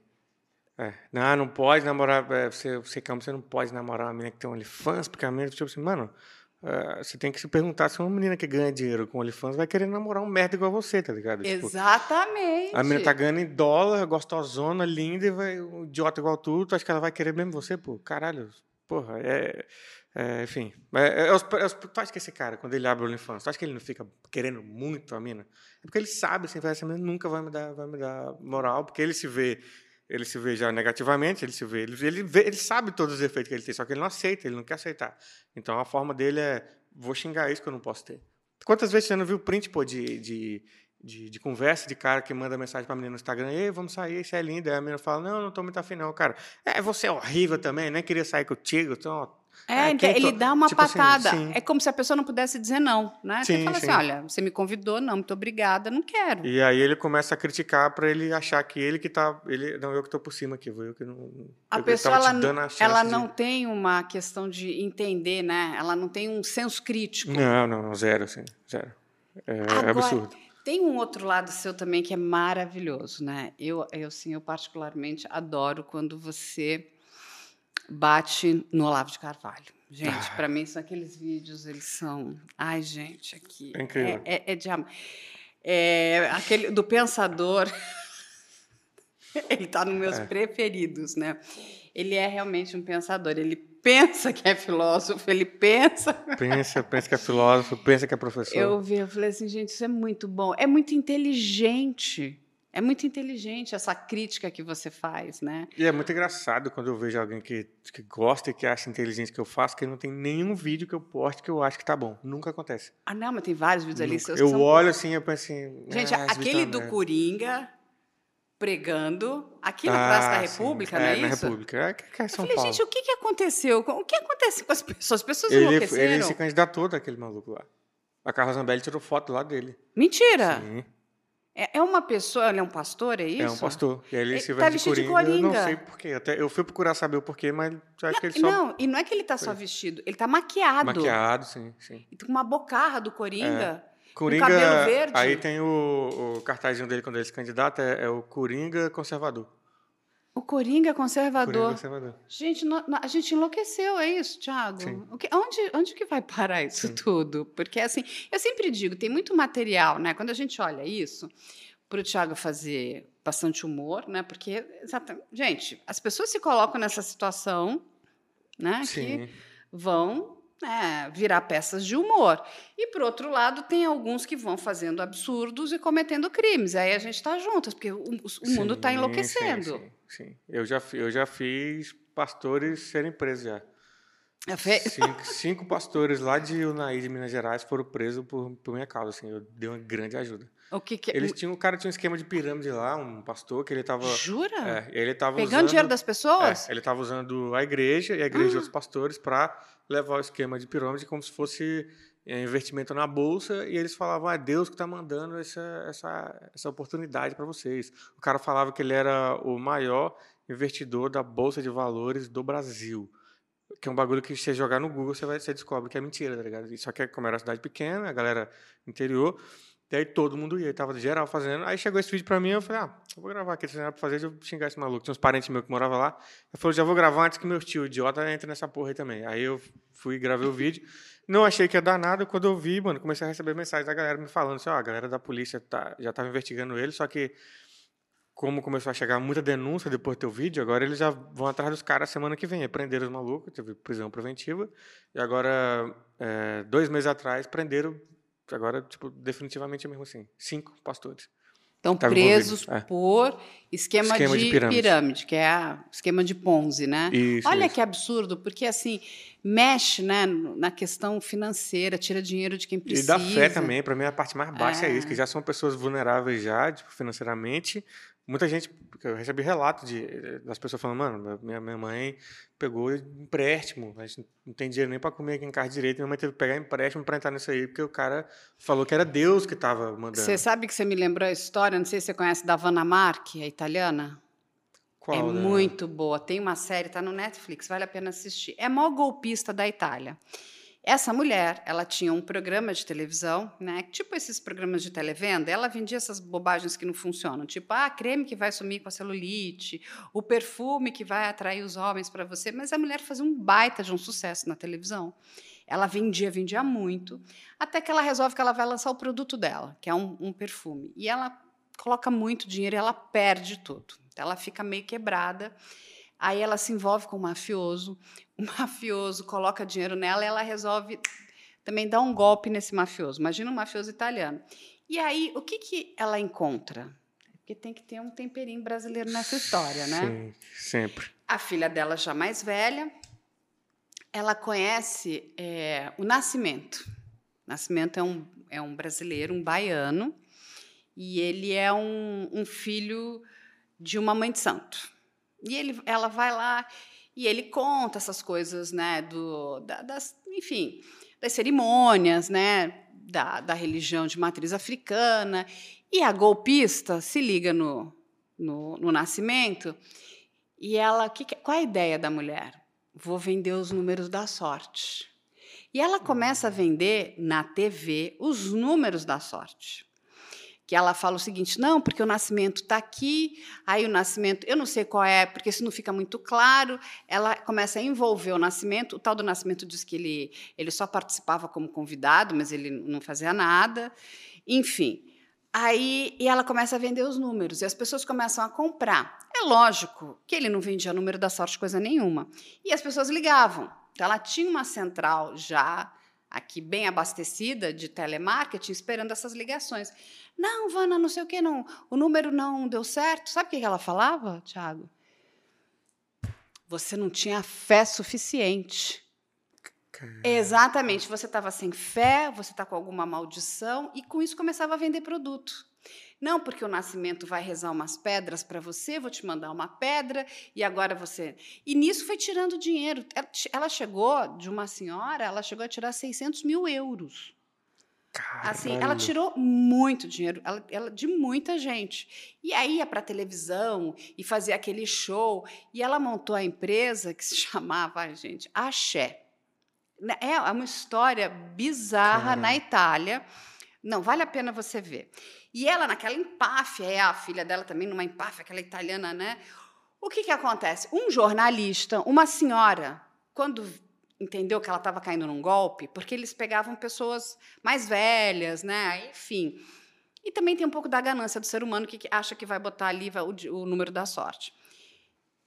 É. Não, não pode namorar. é, você, você, calma, você não pode namorar uma menina que tem OnlyFans, porque a menina, tipo assim, mano, é, você tem que se perguntar se uma menina que ganha dinheiro com OnlyFans vai querer namorar um merda igual você, tá ligado? Tipo, Exatamente. A menina tá ganhando em dólar, gostosona, linda, e vai, um idiota igual tu, tu acha que ela vai querer mesmo você? Pô, caralho, porra, é... é, enfim, é, é, os- os- tu acha que esse cara, quando ele abre o OnlyFans, tu acha que ele não fica querendo muito a mina? É porque ele sabe, assim, essa menina nunca vai me dar, vai me dar moral, porque ele se vê... Ele se vê já negativamente, ele se vê ele, ele vê, ele sabe todos os efeitos que ele tem, só que ele não aceita, ele não quer aceitar. Então a forma dele é, vou xingar isso que eu não posso ter. Quantas vezes você não viu print, pô, de, de, de, de conversa de cara que manda mensagem pra menina no Instagram, ei, vamos sair, você é linda. Aí a menina fala, não, não tô muito afim não, cara. É, você é horrível também, nem queria sair contigo, então... É, É, então, ele to- dá uma tipo assim, patada. sim. é como se a pessoa não pudesse dizer não, né? você Sim, fala assim, sim. olha, você me convidou, não, muito obrigada, não quero. E aí ele começa a criticar pra ele achar que ele que tá... Ele, não, eu que tô por cima aqui, eu que não... A pessoa, ela, a ela de- não tem uma questão de entender, né? Ela não tem um senso crítico. Não, não, não, zero, assim, zero. É Agora, absurdo. Tem um outro lado seu também que é maravilhoso, né? Eu, eu, assim, eu particularmente adoro quando você bate no Olavo de Carvalho. Gente, para mim são aqueles vídeos, eles são, ai gente, aqui É incrível. é, é, é de é aquele do pensador. (laughs) Ele está nos meus preferidos, né? Ele é realmente um pensador. Ele pensa que é filósofo, ele pensa Pensa, pensa que é filósofo, pensa que é professor. eu vi, eu falei assim, gente, isso é muito bom. É muito inteligente. É muito inteligente essa crítica que você faz, né? E é muito engraçado quando eu vejo alguém que, que gosta e que acha inteligente que eu faço, que não tem nenhum vídeo que eu poste que eu acho que tá bom. Nunca acontece. Ah, não, mas tem vários vídeos ali. Nunca. seus Eu olho assim eu penso assim. Gente, ah, aquele tá do. Coringa pregando aqui na Praça da Ah, sim. República, é, não é na isso? República. É, que é Eu São falei, Paulo. gente, o que, que aconteceu? O que acontece com as pessoas? As pessoas ele, enlouqueceram? ele se candidatou daquele maluco lá. A Carla Zambelli tirou foto lá dele. Mentira! Sim. É, é uma pessoa, ele é um pastor, é isso? É um pastor. E aí ele, se tá veste de vestido de coringa. Eu não coringa. sei porquê. Até eu fui procurar saber o porquê, mas acho que ele só Não, e não é que ele tá só vestido, ele tá maquiado. maquiado, sim, sim. E com uma bocarra do Coringa. Coringa, cabelo verde. aí tem o, o cartazinho dele quando ele se candidata, é, é o Coringa conservador. O Coringa conservador. Coringa conservador. Gente, a gente enlouqueceu, é isso, Thiago? Sim. O que- onde, onde que vai parar isso Sim. tudo? Porque, assim, eu sempre digo, tem muito material, né? Quando a gente olha isso, para o Thiago fazer bastante humor, né? Porque, gente, as pessoas se colocam nessa situação, né? Que Sim. vão né, virar peças de humor. E, por outro lado, tem alguns que vão fazendo absurdos e cometendo crimes. Aí a gente está juntas, porque o, o mundo está enlouquecendo. Sim, sim, sim. Eu, já, eu já fiz pastores serem presos já. É fe- Cinco, cinco pastores lá de Unaí, de Minas Gerais, foram presos por, por minha causa. Assim, eu dei uma grande ajuda. O que que Eles tinham, o cara tinha um esquema de pirâmide lá, um pastor, que ele estava. Jura? É, ele tava Pegando usando, dinheiro das pessoas? É, ele estava usando a igreja e a igreja de Ah. outros pastores para levar o esquema de pirâmide como se fosse é, investimento na bolsa e eles falavam, ah, é Deus que está mandando essa, essa, essa oportunidade para vocês. O cara falava que ele era o maior investidor da bolsa de valores do Brasil. Que é um bagulho que você jogar no Google, você, vai, você descobre que é mentira, tá ligado? Só que como era uma cidade pequena, a galera interior, e aí todo mundo ia, tava geral fazendo. Aí chegou esse vídeo pra mim, eu falei, ah, eu vou gravar aqui, pra fazer, deixa eu xingar esse maluco. Tinha uns parentes meus que moravam lá. Eu falei, já vou gravar antes que meu tio idiota entre nessa porra aí também. Aí eu fui gravei o vídeo. Não achei que ia dar nada. Quando eu vi, mano, comecei a receber mensagens da galera me falando assim, ó, a galera da polícia tá, já tava investigando ele, só que como começou a chegar muita denúncia depois do teu vídeo, agora eles já vão atrás dos caras semana que vem. Aí Prenderam os malucos, teve prisão preventiva. E agora, é, dois meses atrás, prenderam, agora, tipo, definitivamente mesmo assim, cinco pastores. Estão Tava presos é. por esquema, Esquema de, de pirâmide. pirâmide. que é a esquema de Ponzi, né? Isso, Olha isso. que absurdo, porque assim, mexe né, na questão financeira, tira dinheiro de quem E precisa. da fé também, para mim a parte mais baixa é. É. isso, que já são pessoas vulneráveis já, tipo, financeiramente. Muita gente, eu recebi relato de, das pessoas falando, mano, minha, minha mãe pegou empréstimo, a gente não tem dinheiro nem para comer aqui em casa direito, minha mãe teve que pegar empréstimo para entrar nisso aí, porque o cara falou que era Deus que estava mandando. Você sabe que você me lembrou a história, não sei se você conhece da Vanna Marchi, a italiana? Qual, é né? muito boa. Tem uma série, tá no Netflix, vale a pena assistir. É maior golpista da Itália. Essa mulher, ela tinha um programa de televisão, né? Tipo esses programas de televenda, ela vendia essas bobagens que não funcionam, tipo, ah, creme que vai sumir com a celulite, o perfume que vai atrair os homens para você, mas a mulher fazia um baita de um sucesso na televisão. Ela vendia, vendia muito, até que ela resolve que ela vai lançar o produto dela, que é um, um perfume. E ela coloca muito dinheiro e ela perde tudo. Ela fica meio quebrada. Aí ela se envolve com o mafioso, mafioso coloca dinheiro nela ela resolve também dar um golpe nesse mafioso. Imagina um mafioso italiano. E aí, o que, que ela encontra? Porque tem que ter um temperinho brasileiro nessa história, né? Sim, sempre. A filha dela, já mais velha, ela conhece é, o Nascimento. Nascimento é um, é um brasileiro, um baiano, e ele é um, um filho de uma mãe de santo. E ele, ela vai lá e ele conta essas coisas, né, do, da- das, enfim, das cerimônias, né, da, da religião de matriz africana. E a golpista se liga no, no, no nascimento e ela, que que- qual é a ideia da mulher? Vou vender os números da sorte. E ela começa a vender na TV os números da sorte. Que ela fala o seguinte: não, porque o nascimento está aqui, aí o nascimento, eu não sei qual é, porque isso não fica muito claro. Ela começa a envolver o nascimento. O tal do nascimento diz que ele, ele só participava como convidado, mas ele não fazia nada. Enfim. Aí e ela começa a vender os números e as pessoas começam a comprar. É lógico que ele não vendia número da sorte coisa nenhuma. E as pessoas ligavam. Então ela tinha uma central já aqui bem abastecida de telemarketing esperando essas ligações. Não, Vana, não sei o que, não. O número não deu certo. Sabe o que ela falava, Tiago? Você não tinha fé suficiente. Exatamente. Você estava sem fé, você está com alguma maldição, e com isso começava a vender produto. Não, porque o nascimento vai rezar umas pedras para você, vou te mandar uma pedra, e agora você. E nisso foi tirando dinheiro. Ela- chegou, de uma senhora, ela chegou a tirar 600 mil euros. Assim, ela tirou muito dinheiro ela, ela, de muita gente. E aí ia para televisão e fazia aquele show. E ela montou a empresa que se (laughs) chamava, gente, Axé. Né, é uma história bizarra Caramba. na Itália. Não, vale a pena você ver. E ela, naquela empáfia, é a filha dela também numa empáfia, aquela italiana, né? O que, que acontece? Um jornalista, uma senhora, quando entendeu que ela estava caindo num golpe, porque eles pegavam pessoas mais velhas, né? Enfim. E também tem um pouco da ganância do ser humano que acha que vai botar ali o, número da sorte.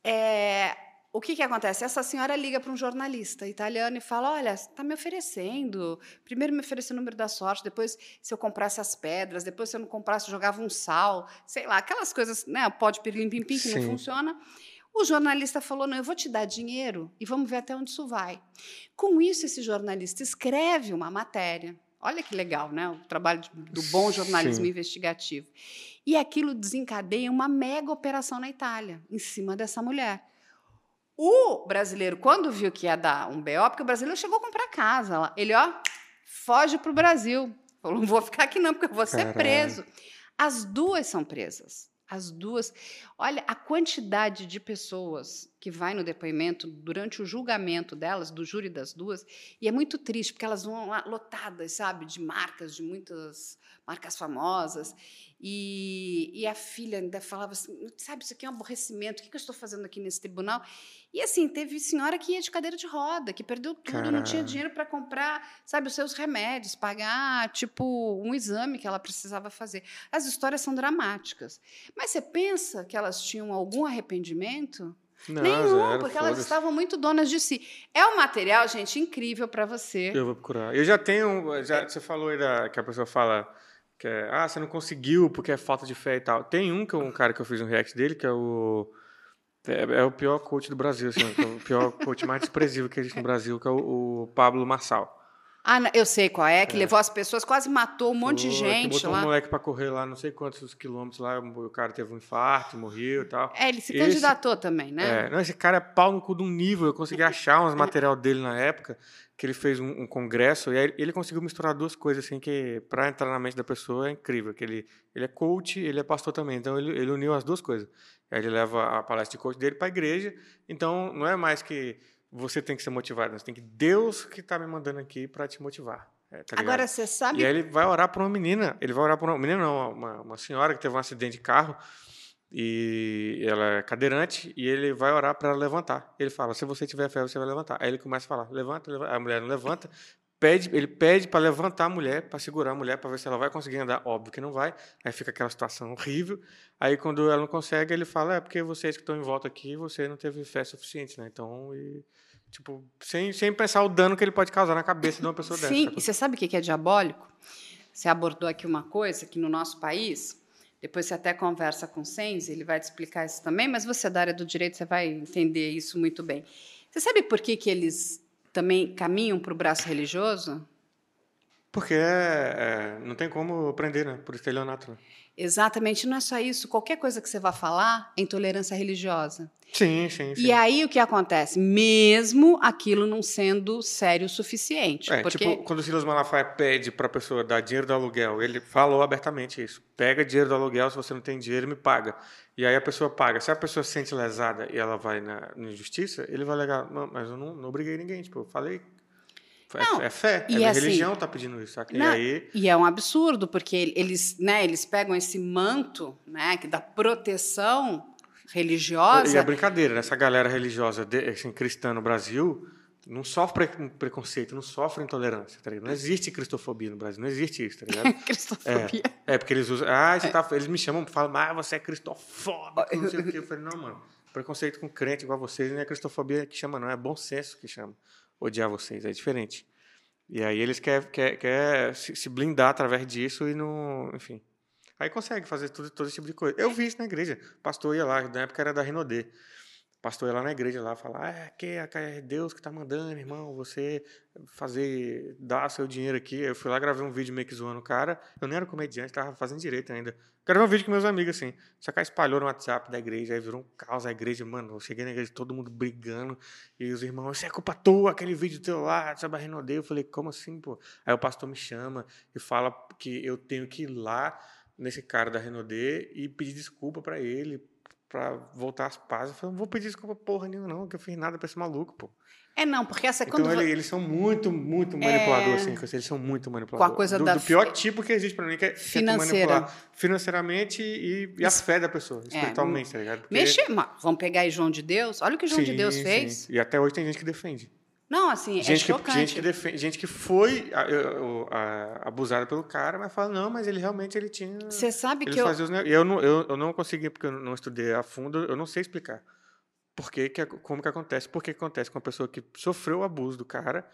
É, o que, que acontece? Essa senhora liga para um jornalista italiano e fala: Olha, está me oferecendo. Primeiro me ofereceu o número da sorte, depois se eu comprasse as pedras, depois se eu não comprasse, eu jogava um sal, sei lá, aquelas coisas, né? Pode pirlim pim pim que Sim. não funciona. O jornalista falou: não, eu vou te dar dinheiro e vamos ver até onde isso vai. Com isso, esse jornalista escreve uma matéria. Olha que legal, né? O trabalho do bom jornalismo Sim. investigativo. E aquilo desencadeia uma mega operação na Itália, em cima dessa mulher. O brasileiro, quando viu que ia dar um BO, porque o brasileiro chegou a comprar casa, ele, ó, foge para o Brasil. Falou: não vou ficar aqui não, porque eu vou ser Caralho. preso. As duas são presas. As duas. Olha, a quantidade de pessoas que vai no depoimento durante o julgamento delas, do júri das duas, e é muito triste, porque elas vão lotadas, sabe, de marcas, de muitas marcas famosas. E, e a filha ainda falava assim: sabe, isso aqui é um aborrecimento, o que eu estou fazendo aqui nesse tribunal? E assim, teve senhora que ia de cadeira de roda, que perdeu tudo, Caramba. não tinha dinheiro para comprar, sabe, os seus remédios, pagar, tipo, um exame que ela precisava fazer. As histórias são dramáticas. Mas você pensa que elas tinham algum arrependimento? Não, Nenhum, zero, porque elas estavam muito donas de si. É um material, gente, incrível para você. Eu vou procurar. Eu já tenho, já, você falou aí da, que a pessoa fala que é, ah, você não conseguiu porque é falta de fé e tal. Tem um que é um cara que eu fiz um react dele, que é o é, é, o pior coach do Brasil, assim, é o pior coach mais desprezível que existe no Brasil, que é o, o Pablo Marçal. Ah, eu sei qual é, que é. levou as pessoas, quase matou um monte de gente botou lá. um moleque para correr lá, não sei quantos quilômetros lá, o cara teve um infarto, morreu e tal. É, ele se esse, candidatou também, né? É, não, esse cara é pau no cu de um nível, eu consegui (laughs) achar uns material dele na época, que ele fez um, um, congresso, e aí ele conseguiu misturar duas coisas, assim, que para entrar na mente da pessoa é incrível, que ele, ele é coach, ele é pastor também, então ele, ele uniu as duas coisas. Aí ele leva a palestra de coach dele para a igreja. Então, não é mais que você tem que ser motivado, mas tem que Deus que está me mandando aqui para te motivar. É, tá Agora, você sabe... E aí ele vai orar para uma menina. Ele vai orar para uma menina, não, uma, uma senhora que teve um acidente de carro e ela é cadeirante e ele vai orar para ela levantar. Ele fala: se você tiver fé, você vai levantar. Aí ele começa a falar: levanta, levanta. a mulher não levanta pede, ele pede para levantar a mulher, para segurar a mulher, para ver se ela vai conseguir andar. Óbvio que não vai. Aí fica aquela situação horrível. Aí quando ela não consegue, ele fala: é porque vocês que estão em volta aqui, você não teve fé suficiente, né? Então, e, tipo, sem, sem pensar o dano que ele pode causar na cabeça de uma pessoa Sim, dessa. Sim, e você sabe o que é diabólico? Você abordou aqui uma coisa que no nosso país, depois você até conversa com o Sense, ele vai te explicar isso também, mas você da área do direito, você vai entender isso muito bem. Você sabe por que, que eles também caminham para o braço religioso? Porque é, é, não tem como aprender, né? Por estelionato. Exatamente, não é só isso. Qualquer coisa que você vá falar é intolerância religiosa. Sim, sim, sim. E aí o que acontece? Mesmo aquilo não sendo sério o suficiente. É, porque... tipo, quando o Silas Malafaia pede para a pessoa dar dinheiro do aluguel, ele falou abertamente isso. Pega dinheiro do aluguel, se você não tem dinheiro, me paga. E aí a pessoa paga. Se a pessoa se sente lesada e ela vai na, na justiça, ele vai alegar, mas eu não, não obriguei ninguém. Tipo, eu falei não, é fé, é a assim, religião está pedindo isso. Não, e, aí... e é um absurdo, porque eles, né, eles pegam esse manto né, que da proteção religiosa. E a brincadeira, né? essa galera religiosa assim, cristã no Brasil não sofre preconceito, não sofre intolerância, tá Não existe cristofobia no Brasil, não existe isso, tá (laughs) ligado? cristofobia. É, é, porque eles usam. Ah, você tá, eles me chamam, falam, ah, você é cristofóbico, não sei o quê. Eu falei, não, mano, preconceito com crente igual vocês não é cristofobia que chama, não, é bom senso que chama. Odiar vocês, é diferente. E aí eles querem quer, quer se blindar através disso e não. Enfim. Aí consegue fazer tudo, todo esse tipo de coisa. Eu vi isso na igreja. O pastor ia lá, na época era da Renaudet. Pastor ia lá na igreja lá falar, ah, é, que é Deus que tá mandando, irmão, você fazer, dar seu dinheiro aqui. Eu fui lá, gravei um vídeo meio que zoando o cara. Eu nem era comediante, tava fazendo direito ainda. Gravei um vídeo com meus amigos, assim. Só que espalhou no WhatsApp da igreja, aí virou um caos a igreja, mano. Eu cheguei na igreja, todo mundo brigando. E os irmãos, isso é culpa tua, aquele vídeo teu lá, sobre a Renaudet. Eu falei, como assim, pô? Aí o pastor me chama e fala que eu tenho que ir lá nesse cara da Renaudet e pedir desculpa para ele, para voltar às pazes. Eu falei, não vou pedir desculpa porra nenhuma, não, que eu fiz nada pra esse maluco, pô. É, não, porque essa então, quando. Ele, eles são muito, muito manipuladores, é... assim. Eles são muito manipuladores. Com a coisa do, da. Do pior tipo que existe pra mim, que é, Financeira. Que é financeiramente e, e a fé da pessoa, é, espiritualmente, é, tá ligado? Porque... Mexer, vamos pegar aí João de Deus. Olha o que João sim, de Deus fez. Sim. E até hoje tem gente que defende. Não, assim, é gente é chocante. Que, gente, que defende, gente que foi a, a, abusada pelo cara, mas fala, não, mas ele realmente ele tinha... Você sabe que eu... Os, eu, não, eu... Eu não consegui, porque eu não estudei a fundo, eu não sei explicar. Por que, que como que acontece, por que acontece com uma pessoa que sofreu o abuso do cara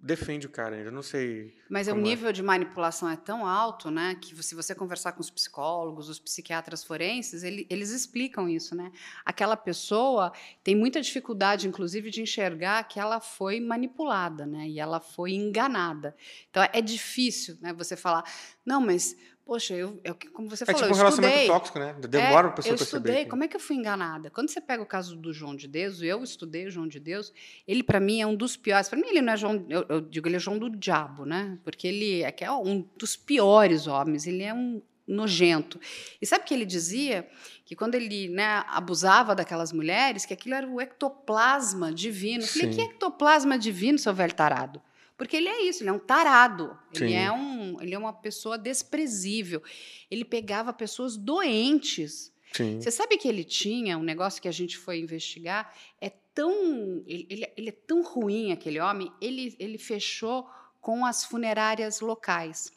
defende o cara ainda, não sei. Mas o é. nível é. de manipulação é tão alto, né, que se você conversar com os psicólogos, os psiquiatras forenses, ele, eles explicam isso, né? Aquela pessoa tem muita dificuldade, inclusive, de enxergar que ela foi manipulada, né? E ela foi enganada. Então é difícil, né? Você falar, não, mas Poxa, eu, eu, como você é falou, tipo um eu relacionamento estudei. tóxico, né? Demora é, para pessoa eu estudei. perceber. Como é que eu fui enganada? Quando você pega o caso do João de Deus, eu estudei o João de Deus. Ele para mim é um dos piores. Para mim ele não é João, eu, eu, digo ele é João do diabo, né? Porque ele é, é um dos piores homens. Ele é um nojento. E sabe o que ele dizia? Que quando ele né, abusava daquelas mulheres, que aquilo era o ectoplasma divino. Eu falei, que ectoplasma divino, seu velho tarado? Porque ele é isso, ele é um tarado. Ele é, um, ele é uma pessoa desprezível. Ele pegava pessoas doentes. Sim. Você sabe que ele tinha um negócio que a gente foi investigar? É tão. Ele, ele, ele é tão ruim, aquele homem, ele, ele fechou com as funerárias locais.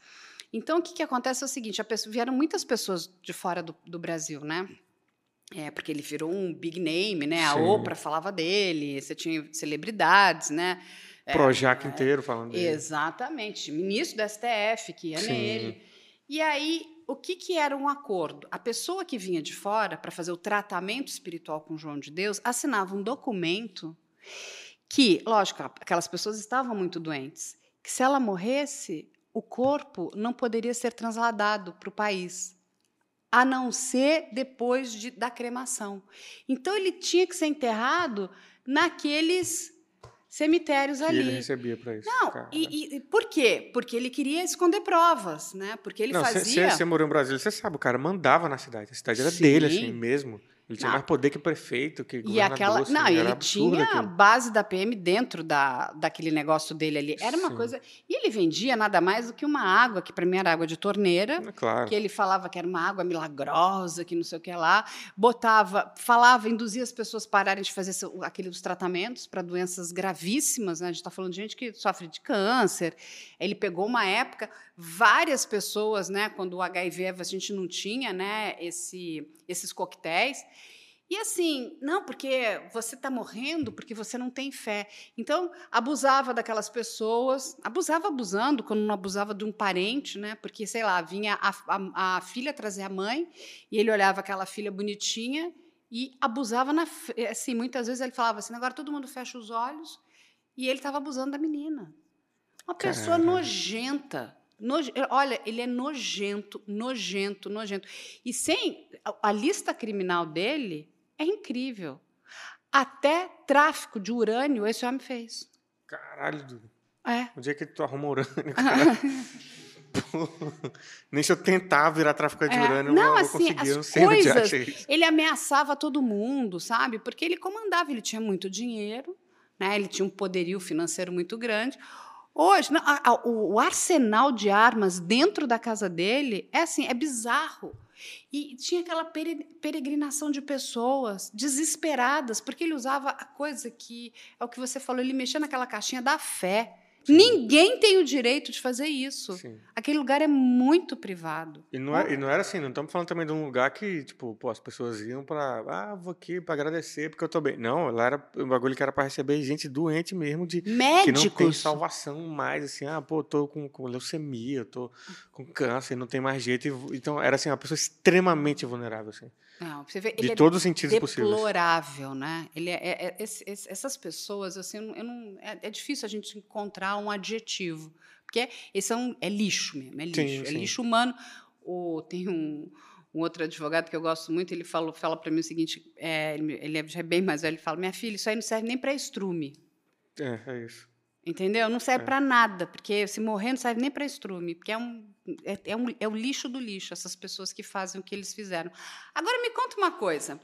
Então, o que, que acontece é o seguinte: pessoa, vieram muitas pessoas de fora do, do Brasil, né? É, porque ele virou um big name, né? A Oprah falava dele, você tinha celebridades, né? É, Projac inteiro falando dele. Exatamente. Ministro do STF, que ia Sim. nele. E aí, o que, que era um acordo? A pessoa que vinha de fora para fazer o tratamento espiritual com João de Deus assinava um documento que, lógico, aquelas pessoas estavam muito doentes, que se ela morresse, o corpo não poderia ser trasladado para o país, a não ser depois de, da cremação. Então ele tinha que ser enterrado naqueles cemitérios ali. ele recebia para isso. Não, e, e, por quê? Porque ele queria esconder provas, né? Porque ele não, fazia. Você morou em Brasília, você sabe, o cara mandava na cidade. A cidade era Sim. dele, assim mesmo. Ele tinha não. mais poder que prefeito, que e aquela assim, Não, ele tinha aquilo. a base da PM dentro da, daquele negócio dele ali. Era uma Sim. coisa... E ele vendia nada mais do que uma água, que para mim era água de torneira, é claro. que ele falava que era uma água milagrosa, que não sei o que lá. Botava, falava, induzia as pessoas a pararem de fazer aqueles tratamentos para doenças gravíssimas. Né? A gente está falando de gente que sofre de câncer. Ele pegou uma época, várias pessoas, né, quando o HIV a gente não tinha né, esse, esses coquetéis. E assim, não, porque você está morrendo porque você não tem fé. Então, abusava daquelas pessoas, abusava abusando, quando não abusava de um parente, né? Porque, sei lá, vinha a, a, a filha trazer a mãe e ele olhava aquela filha bonitinha e abusava na. Assim, muitas vezes ele falava assim: agora todo mundo fecha os olhos e ele estava abusando da menina. Uma pessoa Caramba. nojenta. Noje... Olha, ele é nojento, nojento, nojento. E sem. A lista criminal dele é incrível. Até tráfico de urânio esse homem fez. Caralho, Dudu. É. Onde é que tu arruma urânio, (laughs) cara? Nem se eu tentar virar traficante de é. urânio, não, eu vou assim, conseguir. Eu não sei coisas, onde. Ele ameaçava todo mundo, sabe? Porque ele comandava, ele tinha muito dinheiro, né? ele tinha um poderio financeiro muito grande. Hoje, não, a, a, o arsenal de armas dentro da casa dele é assim, é bizarro. E tinha aquela peregrinação de pessoas desesperadas, porque ele usava a coisa que é o que você falou, ele mexia naquela caixinha da fé. Sim. Ninguém tem o direito de fazer isso. Sim. Aquele lugar é muito privado. E não, é, e não era assim, não estamos falando também de um lugar que, tipo, pô, as pessoas iam pra. Ah, vou aqui pra agradecer porque eu tô bem. Não, lá era um bagulho que era pra receber gente doente mesmo, de que não tem Médicos. salvação mais, assim, ah, pô, tô com, com leucemia, eu tô com câncer, não tem mais jeito. Então, era assim, uma pessoa extremamente vulnerável, assim, Não, você vê, de é todos os sentidos possíveis. deplorável, né? Ele é, é- é- essas pessoas, assim, eu não, é, é difícil a gente encontrar um adjetivo, porque esse é, um, é lixo mesmo, é lixo, Sim, é sim. lixo humano. O, tem um, um outro advogado que eu gosto muito, ele falou, fala para mim o seguinte, é, ele, é é bem mais velho, ele fala, minha filha, isso aí não serve nem para estrume, É, é isso. Entendeu? Não serve É. para nada, porque se morrer não serve nem para estrume, porque é um, é, é um, é o lixo do lixo, essas pessoas que fazem o que eles fizeram. Agora me conta uma coisa,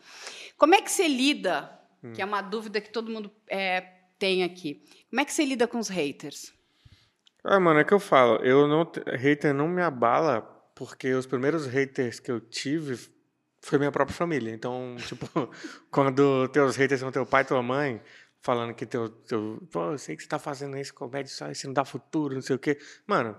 como é que você lida, Hum. que é uma dúvida que todo mundo é, tem aqui, como é que você lida com os haters? Ah, mano, é que eu falo, eu não, te- hater não me abala, porque os primeiros haters que eu tive foi minha própria família. Então, (laughs) tipo, quando teus haters são teu pai e tua mãe, falando que teu, teu pô, eu sei que você tá fazendo isso, comédia só, isso não dá futuro, não sei o quê. Mano,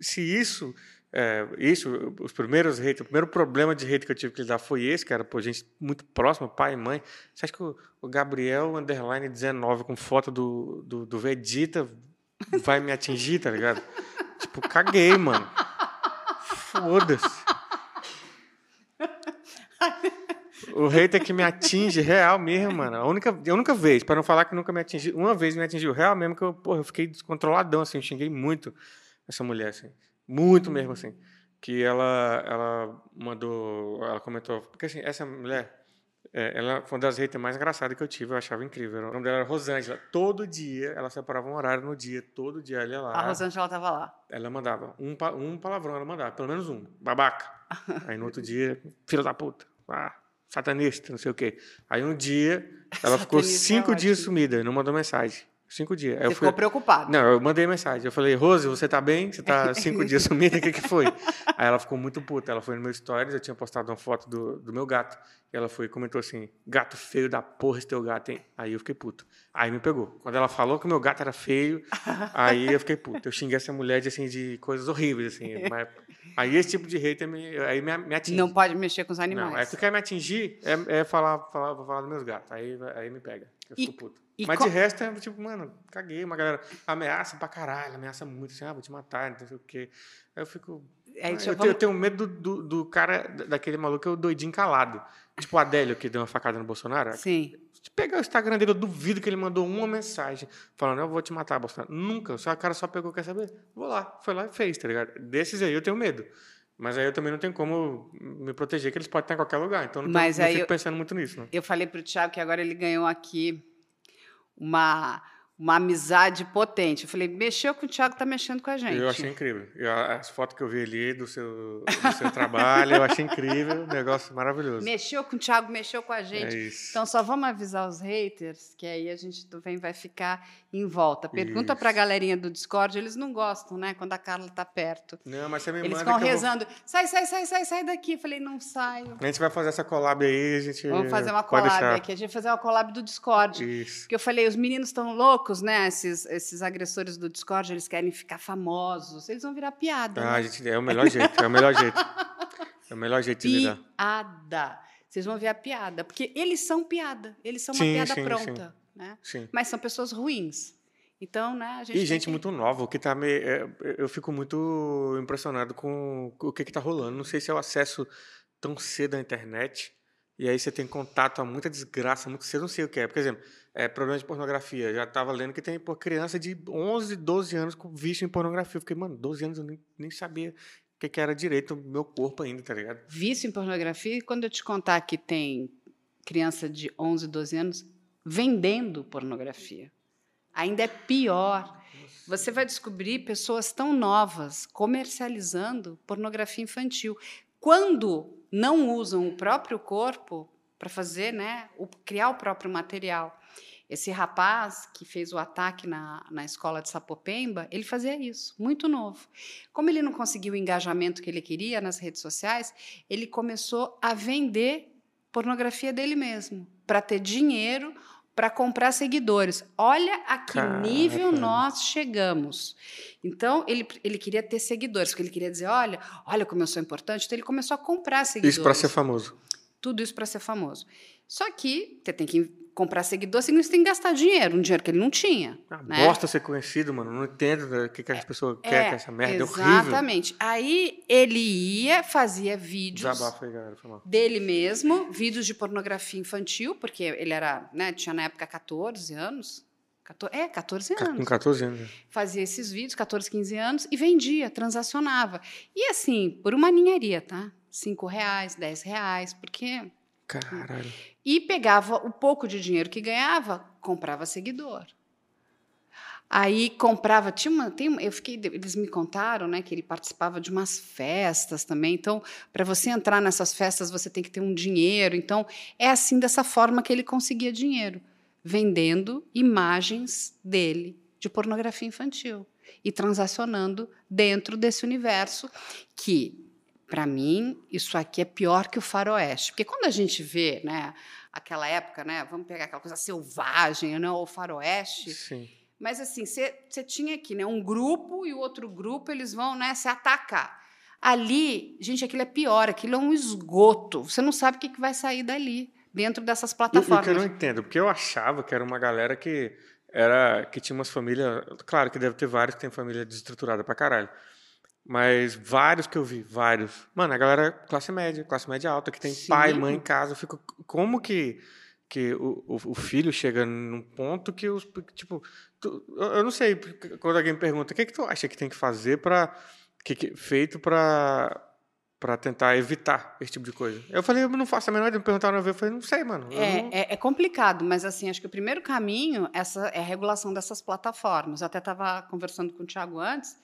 se isso, é, isso, os primeiros haters, o primeiro problema de hate que eu tive que lidar foi esse, cara, pô, gente muito próxima, pai e mãe. Você acha que o, o Gabriel, underline 19, com foto do, do, do Vegeta, vai me atingir, tá ligado? Tipo, caguei, mano. Foda-se. O hater que me atinge real mesmo, mano. A única, a única vez, para não falar que nunca me atingiu, uma vez me atingiu real mesmo, que eu, porra, eu fiquei descontroladão, assim, eu xinguei muito essa mulher, assim. Muito mesmo, assim. Que ela, ela mandou, ela comentou, porque assim, essa mulher, é, ela foi uma das haters mais engraçadas que eu tive, eu achava incrível. O nome dela era Rosângela. Todo dia, ela separava um horário no dia, todo dia ela ia lá. A Rosângela estava lá. Ela mandava um, um palavrão, ela mandava, pelo menos um, babaca. (laughs) Aí no outro dia, filho da puta, ah, satanista, não sei o quê. Aí um dia, ela (laughs) ficou é cinco dias ótimo. sumida, não mandou mensagem. Cinco dias. Aí Você fui, ficou preocupado. não, eu mandei mensagem. Eu falei, Rose, você tá bem? Você tá cinco (laughs) dias sumida? O que, que foi? Aí ela ficou muito puta. Ela foi no meu stories, eu tinha postado uma foto do, do meu gato. E ela foi e comentou assim: gato feio da porra esse teu gato, hein? Aí eu fiquei puto. Aí me pegou. Quando ela falou que o meu gato era feio, aí eu fiquei puto. Eu xinguei essa mulher de, assim, de coisas horríveis, assim. (laughs) Mas, aí esse tipo de hater me, aí me, me atinge. Não pode mexer com os animais. Não, é que quer me atingir, é, é falar, falar, vou falar dos meus gatos. Aí, aí me pega. Eu E- fico puto. Mas de resto, é tipo, mano, caguei. Uma galera ameaça pra caralho, ameaça muito, assim, ah, vou te matar, não sei o quê. Aí eu fico. Aí, deixa eu- eu, tenho, eu vamos- tenho medo do, do, do cara, da- daquele maluco é o doidinho calado. Tipo o Adélio, que deu uma facada no Bolsonaro. Sim. Se pegar o Instagram dele, eu duvido que ele mandou uma mensagem falando, eu vou te matar, Bolsonaro. Nunca. O cara só pegou, quer saber? Vou lá. Foi lá e fez, tá ligado? Desses aí eu tenho medo. Mas aí eu também não tenho como me proteger, que eles podem estar em qualquer lugar. Então eu não, tô- Mas não aí fico eu- pensando muito nisso, né? Eu falei para o Thiago que agora ele ganhou aqui uma, uma amizade potente. Eu falei, mexeu com o Thiago, tá mexendo com a gente. Eu achei incrível. Eu- as fotos que eu vi ali do seu, do seu trabalho, eu achei incrível. Um negócio maravilhoso. Mexeu com o Thiago, mexeu com a gente. É. Então, só vamos avisar os haters, que aí a gente também vai ficar em volta. Pergunta para a galerinha do Discord, eles não gostam, né? Quando a Carla tá perto. Não, mas você me Eles ficam eu vou- rezando, sai, sai, sai, sai, sai daqui. Eu falei, não saio. A gente vai fazer essa collab aí, a gente Vamos fazer uma collab aqui. A gente vai fazer uma collab do Discord. Isso. Porque eu falei, os meninos estão loucos, né? Esses, esses agressores do Discord, eles querem ficar famosos. Eles vão virar piada. Ah, né? gente, é o melhor jeito, é o melhor jeito. (laughs) É o melhor jeito de lidar. Piada. Vocês vão ver a piada. Porque eles são piada. Eles são uma Sim, piada sim, pronta. Né? Sim. Mas são pessoas ruins. Então, né, a gente. E gente que- muito nova, que tá me, é, eu fico muito impressionado com o que que tá rolando. Não sei se é o acesso tão cedo à internet, e aí você tem contato a muita desgraça muito cedo, não sei o que é. Por exemplo, é, problema de pornografia. Já tava lendo que tem pô, criança de 11, 12 anos com vício em pornografia. Eu fiquei, mano, 12 anos eu nem, nem sabia o que, que era direito do meu corpo ainda, tá ligado? Vício em pornografia. E quando eu te contar que tem criança de 11, 12 anos vendendo pornografia, ainda é pior. Você vai descobrir pessoas tão novas comercializando pornografia infantil. Quando não usam o próprio corpo para fazer, né, o, criar o próprio material. Esse rapaz que fez o ataque na, na escola de Sapopemba, ele fazia isso, muito novo. Como ele não conseguiu o engajamento que ele queria nas redes sociais, ele começou a vender pornografia dele mesmo, para ter dinheiro para comprar seguidores. Olha a que Caraca. nível nós chegamos. Então, ele, ele queria ter seguidores, porque ele queria dizer: olha, olha como eu sou importante. Então, ele começou a comprar seguidores. Isso para ser famoso. Tudo isso para ser famoso. Só que você tem que comprar seguidores, significa que você tem que gastar dinheiro, um dinheiro que ele não tinha. Ah, né? Bosta ser conhecido, mano. Não entendo né, o que, que as pessoas querem com essa merda. É horrível. Exatamente. Aí ele ia, fazia vídeos Desabafa aí, galera. Dele mesmo, vídeos de pornografia infantil, porque ele era, né, tinha na época 14 anos. 14, é, 14 Ca- Com anos. 14 anos. né? Fazia esses vídeos, 14, 15 anos, e vendia, transacionava. E assim, por uma ninharia, tá? 5 reais, 10 reais, porque Caralho. e pegava o pouco de dinheiro que ganhava, comprava seguidor. Aí comprava, tinha uma, tem, eu fiquei, eles me contaram, né, que ele participava de umas festas também. Então, para você entrar nessas festas, você tem que ter um dinheiro. Então, é assim dessa forma que ele conseguia dinheiro, vendendo imagens dele de pornografia infantil e transacionando dentro desse universo que para mim, isso aqui é pior que o faroeste. Porque quando a gente vê, né, aquela época, né, vamos pegar aquela coisa selvagem, né, o faroeste, Sim. mas assim, você tinha aqui, né, um grupo e o outro grupo, eles vão, né, se atacar. Ali, gente, aquilo é pior, aquilo é um esgoto. Você não sabe o que, que vai sair dali, dentro dessas plataformas. eu não entendo, porque eu achava que era uma galera que era que tinha umas famílias. Claro que deve ter vários que tem família desestruturada pra caralho. Mas vários que eu vi, vários. Mano, a galera classe média, classe média alta, que tem Sim. pai, mãe em casa. Eu fico. Como que, que o, o, filho chega num ponto que os. Tipo, tu- eu não sei, quando alguém me pergunta, o que, que tu acha que tem que fazer para. Que, que, feito para para tentar evitar esse tipo de coisa. Eu falei, eu não faço a menor ideia, me perguntaram uma vez, eu falei, não sei, mano. É, não- é, é complicado, mas assim, acho que o primeiro caminho essa, é a regulação dessas plataformas. Eu até estava conversando com o Thiago antes.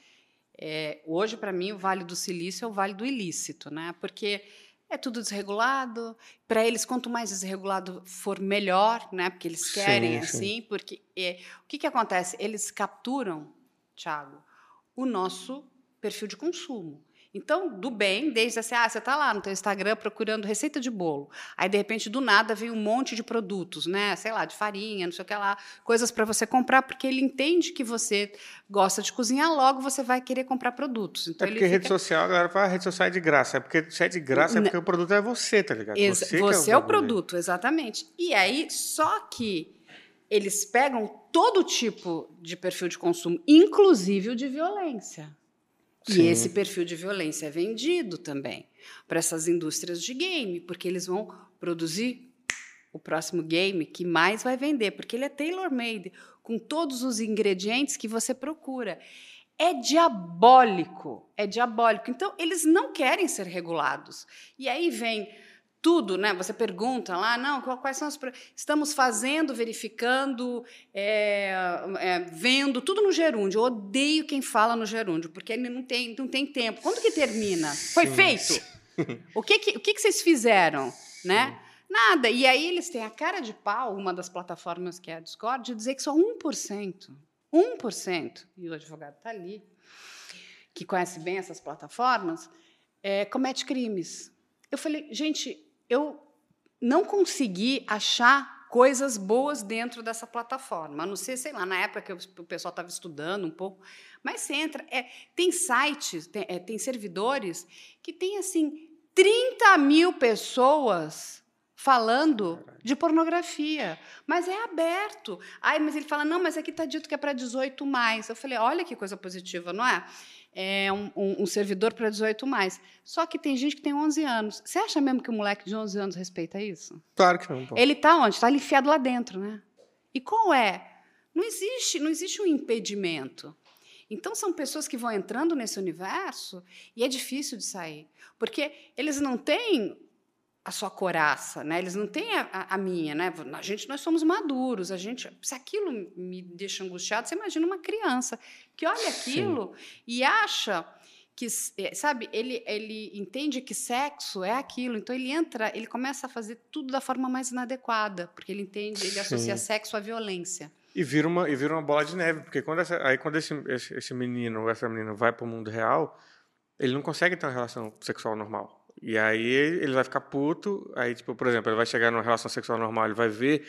É, hoje, para mim, o Vale do Silício é o Vale do Ilícito, né? Porque é tudo desregulado. Para eles, quanto mais desregulado for, melhor, né? Porque eles querem sim. assim. Porque é, o que, que acontece? Eles capturam, Thiago, o nosso perfil de consumo. Então, do bem, desde assim, ah, você está lá no teu Instagram procurando receita de bolo. Aí, de repente, do nada, vem um monte de produtos, né? Sei lá, de farinha, não sei o que lá, coisas para você comprar, porque ele entende que você gosta de cozinhar, logo você vai querer comprar produtos. Então, É porque fica... rede social, a galera fala, ah, rede social é de graça. É porque se é de graça, é porque o produto é você, tá ligado? Exa- que Você, é o bagulho. produto, exatamente. E aí, só que eles pegam todo tipo de perfil de consumo, inclusive o de violência. Sim. E esse perfil de violência é vendido também para essas indústrias de game, porque eles vão produzir o próximo game que mais vai vender, porque ele é tailor-made, com todos os ingredientes que você procura. É diabólico, é diabólico. Então, eles não querem ser regulados. E aí vem tudo, né? Você pergunta lá, não, quais são os. pro- Estamos fazendo, verificando, é, é, vendo, tudo no gerúndio. Eu odeio quem fala no gerúndio, porque ele não tem, não tem tempo. Quando que termina? Foi feito? (laughs) O que, que, o que, que vocês fizeram? Né? Nada. E aí eles têm a cara de pau, uma das plataformas que é a Discord, de dizer que só 1%, 1%, e o advogado está ali, que conhece bem essas plataformas, é, comete crimes. Eu falei, gente, eu não consegui achar coisas boas dentro dessa plataforma. A não ser, sei lá, na época que o pessoal estava estudando um pouco. Mas você entra. é, tem sites, tem, é, tem servidores que tem assim 30 mil pessoas falando de pornografia. Mas é aberto. Ai, mas ele fala, não, mas aqui está dito que é para 18 mais. Eu falei, olha que coisa positiva, não é? É um, um, um servidor para 18 mais. Só que tem gente que tem 11 anos. Você acha mesmo que um moleque de 11 anos respeita isso? Claro que não, pô. Ele está onde? Está enfiado lá dentro, né? E qual é? Não existe, não existe um impedimento. Então são pessoas que vão entrando nesse universo e é difícil de sair, porque eles não têm a sua coraça, né? Eles não têm a, a, a minha, né? A gente nós somos maduros, a gente, se aquilo me deixa angustiado, você imagina uma criança que olha aquilo Sim. e acha que, sabe, ele, ele entende que sexo é aquilo, então ele entra, ele começa a fazer tudo da forma mais inadequada, porque ele entende, ele associa Sim. sexo à violência. E vira uma, e vira uma bola de neve, porque quando, essa, aí quando esse, esse, esse menino ou essa menina vai para o mundo real, ele não consegue ter uma relação sexual normal. E aí ele vai ficar puto, aí, tipo, por exemplo, ele vai chegar numa relação sexual normal, ele vai ver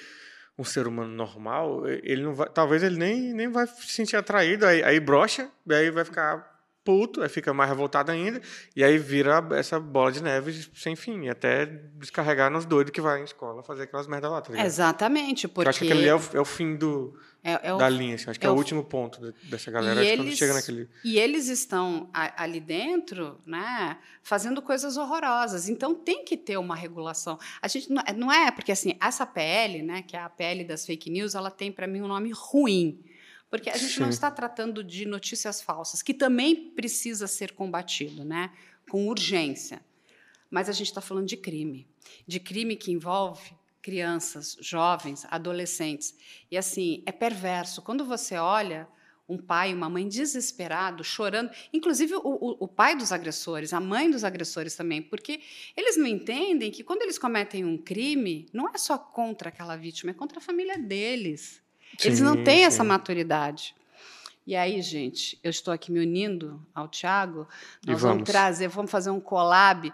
um ser humano normal, ele não vai, talvez ele nem, nem vai se sentir atraído, aí, aí brocha, aí vai ficar puto, aí fica mais revoltado ainda, e aí vira essa bola de neve sem fim, até descarregar nos doidos que vai em escola fazer aquelas merda lá, tá ligado? Exatamente, porque... Eu acho que aquele é o, é o fim do, é, é o, da linha, assim, acho que é, é o último ponto dessa galera, E que quando eles- chega naquele... E eles estão ali dentro, né, fazendo coisas horrorosas. Então tem que ter uma regulação. A gente não, não é porque assim essa PL, né, que é a PL das fake news, ela tem para mim um nome ruim, porque a gente não Sim. está tratando de notícias falsas, que também precisa ser combatido, né, com urgência. Mas a gente está falando de crime, de crime que envolve crianças, jovens, adolescentes. E assim, é perverso. Quando você olha um pai uma mãe desesperado, chorando, inclusive o, o- o pai dos agressores, a mãe dos agressores também, porque eles não entendem que quando eles cometem um crime, não é só contra aquela vítima, é contra a família deles. Eles não Sim, têm essa sim. maturidade. E aí, gente, eu estou aqui me unindo ao Tiago. Nós vamos vamos. trazer, vamos fazer um collab.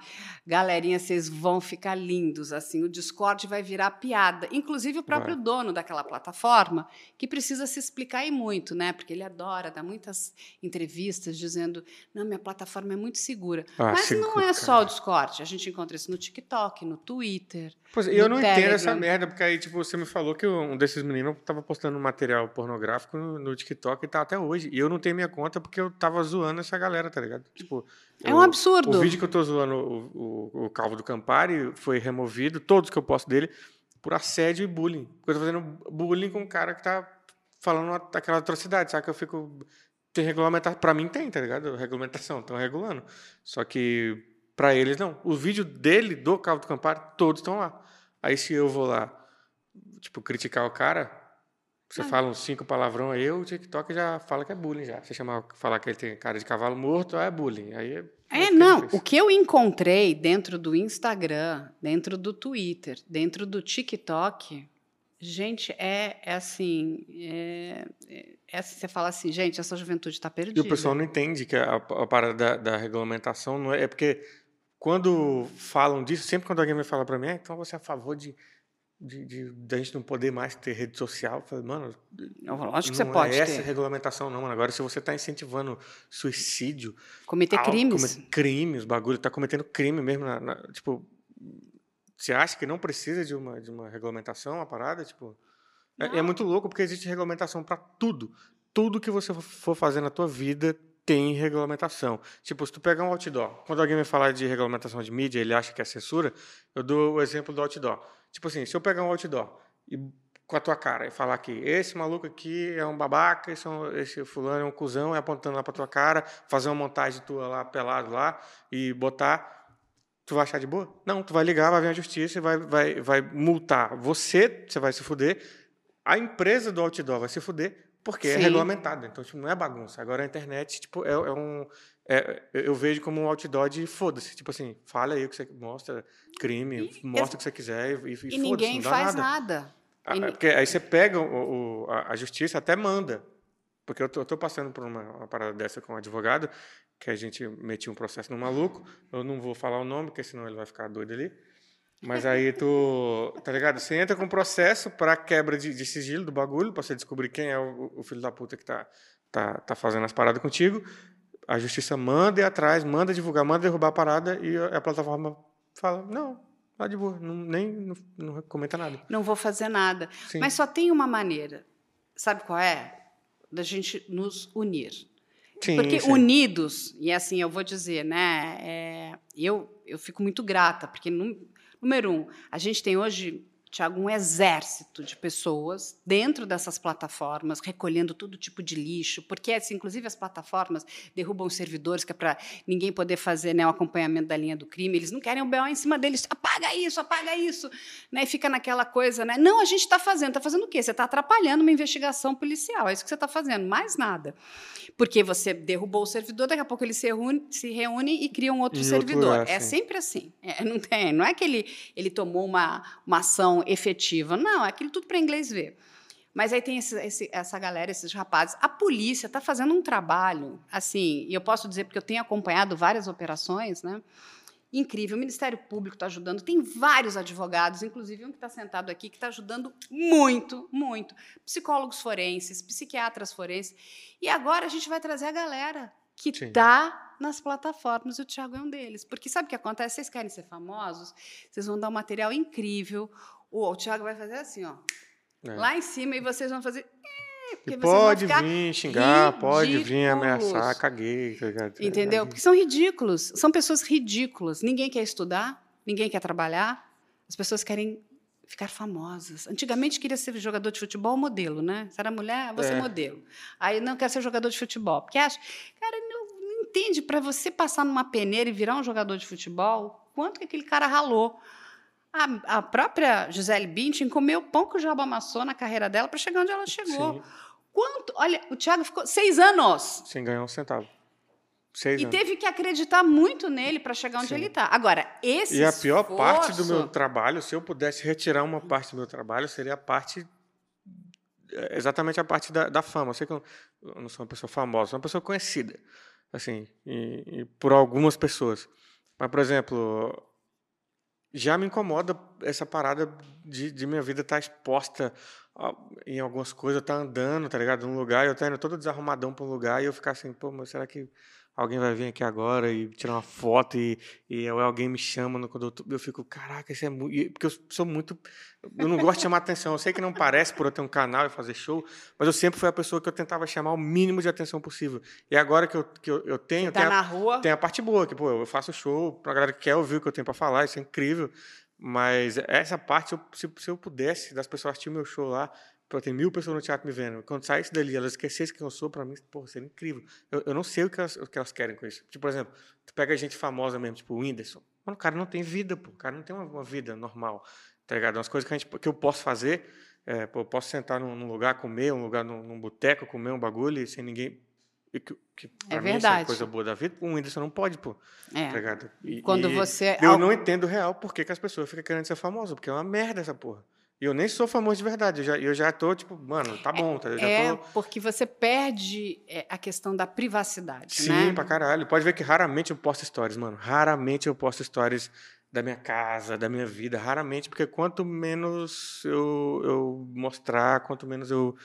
Galerinha, vocês vão ficar lindos. Assim, o Discord vai virar piada. Inclusive o próprio Vai. dono daquela plataforma, que precisa se explicar e muito, né? Porque ele adora dar muitas entrevistas dizendo: não, minha plataforma é muito segura. Ah, Mas não é só o Discord. A gente encontra isso no TikTok, no Twitter. Pois, é, eu no não entendo essa Telegram. merda, porque aí, tipo, você me falou que um desses meninos tava postando material pornográfico no, no TikTok e tá até hoje. E eu não tenho minha conta porque eu tava zoando essa galera, tá ligado? Tipo, É eu- um absurdo. O vídeo que eu tô zoando o, o, o Calvo do Campari foi removido, todos que eu posto dele, por assédio e bullying. Porque eu tô fazendo bullying com um cara que tá falando uma- aquela atrocidade, sabe? Que eu fico. Tem regulamentação. Pra mim tem, tá ligado? Regulamentação, estão regulando. Só que pra eles não. O vídeo dele, do Calvo do Campari, todos estão lá. Aí se eu vou lá, tipo, criticar o cara, você Ah. fala uns cinco palavrão aí, o TikTok já fala que é bullying já. Você chamar, falar que ele tem cara de cavalo morto, é bullying. Aí é, É, não. difícil. O que eu encontrei dentro do Instagram, dentro do Twitter, dentro do TikTok, gente, é, é assim. É, é- é assim, você fala assim, gente, essa juventude está E perdida. o pessoal não entende que a, a parada da, da regulamentação não é, é porque quando falam disso, sempre quando alguém me fala pra mim, ah, então você é a favor de, de, de, da gente não poder mais ter rede social, eu falo, mano, Lógico que você pode é essa ter. regulamentação não, mano. Agora se você está incentivando suicídio, Cometer crimes. come- crimes, bagulho, tá cometendo crime mesmo, na, na- tipo, você acha que não precisa de uma, de uma regulamentação, a parada, tipo, é, é muito louco porque existe regulamentação para tudo. Tudo que você for fazer na tua vida tem regulamentação. Tipo, se tu pegar um outdoor, quando alguém me falar de regulamentação de mídia, ele acha que é censura, eu dou o exemplo do outdoor. Tipo assim, se eu pegar um outdoor e com a tua cara e falar que esse maluco aqui é um babaca, esse, é um- esse fulano é um cuzão, e apontando lá pra tua cara, fazer uma montagem tua lá, pelado lá, e botar, tu vai achar de boa? Não, tu vai ligar, vai vir a justiça e vai, vai, vai multar. Você, você vai se fuder, a empresa do outdoor vai se fuder, porque é Sim. regulamentado. Então, tipo, não é bagunça. Agora a internet, tipo, é, é um... é- eu vejo como um outdoor de foda-se. Tipo assim, fala aí o que você mostra, crime, E- mostra o que você quiser e, e, E ninguém faz nada. nada. Porque aí você pega o, o- a, a justiça até manda. Porque eu tô, eu tô passando por uma, uma parada dessa com um advogado, que a gente metia um processo no maluco. Eu não vou falar o nome, porque senão ele vai ficar doido ali. Mas aí tu, tá ligado? Você entra com um processo para quebra de, de sigilo do bagulho, para você descobrir quem é o, o filho da puta que tá, tá, tá fazendo as paradas contigo. A justiça manda ir atrás, manda divulgar, manda derrubar a parada e a, plataforma fala: não, tá de boa, não, nem não, não comenta nada. Não vou fazer nada. Sim. Mas só tem uma maneira. Sabe qual é? Da gente nos unir. Sim, Porque sim. unidos, e assim eu vou dizer, né? é, eu, eu fico muito grata, porque, número um, a gente tem hoje, Tiago, um exército de pessoas dentro dessas plataformas, recolhendo todo tipo de lixo, porque, assim, inclusive, as plataformas derrubam os servidores, que é para ninguém poder fazer né, o acompanhamento da linha do crime. Eles não querem o BO em cima deles. Apaga isso, apaga isso. Né, e fica naquela coisa, né? Não, a gente está fazendo. Está fazendo o quê? Você está atrapalhando uma investigação policial. É isso que você está fazendo, mais nada. Porque você derrubou o servidor, daqui a pouco ele se reúne, se reúne e cria um outro E outro servidor. lugar, é sim. sempre assim. É, não, tem, não é que ele, ele tomou uma, uma ação efetiva. Não, é aquilo tudo para inglês ver. Mas aí tem esse- esse- essa galera, esses rapazes. A polícia está fazendo um trabalho, assim, e eu posso dizer porque eu tenho acompanhado várias operações, né? Incrível. O Ministério Público está ajudando, tem vários advogados, inclusive um que está sentado aqui, que está ajudando muito, muito. Psicólogos forenses, psiquiatras forenses. E agora a gente vai trazer a galera que está nas plataformas. O Thiago é um deles. Porque sabe o que acontece? Vocês querem ser famosos? Vocês vão dar um material incrível. O, o Thiago vai fazer assim, ó. É. Lá em cima, e vocês vão fazer. E pode vir xingar, ridículos. pode vir ameaçar, caguei. Entendeu? Porque são ridículos. São pessoas ridículas. Ninguém quer estudar, ninguém quer trabalhar. As pessoas querem ficar famosas. Antigamente queria ser jogador de futebol modelo, né? Se era mulher, você é. modelo. Aí não quer ser jogador de futebol. Porque acha, cara, não, não entende para você passar numa peneira e virar um jogador de futebol, quanto que aquele cara ralou. A, a própria Gisele Bündchen comeu pão que o Jabo amassou na carreira dela para chegar onde ela chegou. Sim. Quanto? Olha, o Thiago ficou seis anos. Sem ganhar um centavo. Seis e anos. teve que acreditar muito nele para chegar onde Sim. ele está. Agora, esse E a pior esforço... parte do meu trabalho, se eu pudesse retirar uma parte do meu trabalho, seria a parte é, exatamente a parte da, da fama. Eu sei que eu, eu, não sou uma pessoa famosa, sou uma pessoa conhecida, assim, e, e por algumas pessoas. Mas, por exemplo, já me incomoda essa parada de, de minha vida estar tá exposta em algumas coisas, estar tá andando, tá ligado? Num lugar, eu estar indo todo desarrumadão para um lugar e eu ficar assim, pô, mas será que alguém vai vir aqui agora e tirar uma foto e, e alguém me chama no, quando eu, eu fico, caraca, isso é muito. Porque eu sou muito. Eu não gosto de chamar atenção. Eu sei que não parece por eu ter um canal e fazer show, mas eu sempre fui a pessoa que eu tentava chamar o mínimo de atenção possível. E agora que eu, que eu, eu tenho. Tá tem na a, rua. Tem a parte boa, que, pô, eu faço show pra galera que quer ouvir o que eu tenho para falar, isso é incrível. Mas essa parte, se, se eu pudesse, das pessoas assistir o meu show lá, Pô, tem mil pessoas no teatro me vendo. Quando saísse dali, elas esquecessem quem eu sou, para mim, pô, seria incrível. Eu, eu não sei o que, elas, o que elas querem com isso. Tipo, por exemplo, tu pega gente famosa mesmo, tipo o Whindersson. Mano, o cara não tem vida, pô. O cara não tem uma, uma vida normal, tá ligado? Umas coisas que, a gente, que eu posso fazer, é, pô, eu posso sentar num, num, lugar, comer, um lugar num, num boteco, comer um bagulho e sem ninguém... Que, que é verdade. é coisa boa da vida, o Whindersson não pode, pô. É. Tá? E, Quando e você... Eu não entendo real por que, que as pessoas ficam querendo ser famosas, porque é uma merda essa porra. E eu nem sou famoso de verdade. Eu já, eu já tô, tipo, mano, tá bom. Tá, eu é, tô... porque você perde é, a questão da privacidade, Sim, né? Sim, pra caralho. Pode ver que raramente eu posto stories, mano. Raramente eu posto stories da minha casa, da minha vida. Raramente, porque quanto menos eu, eu mostrar, quanto menos eu...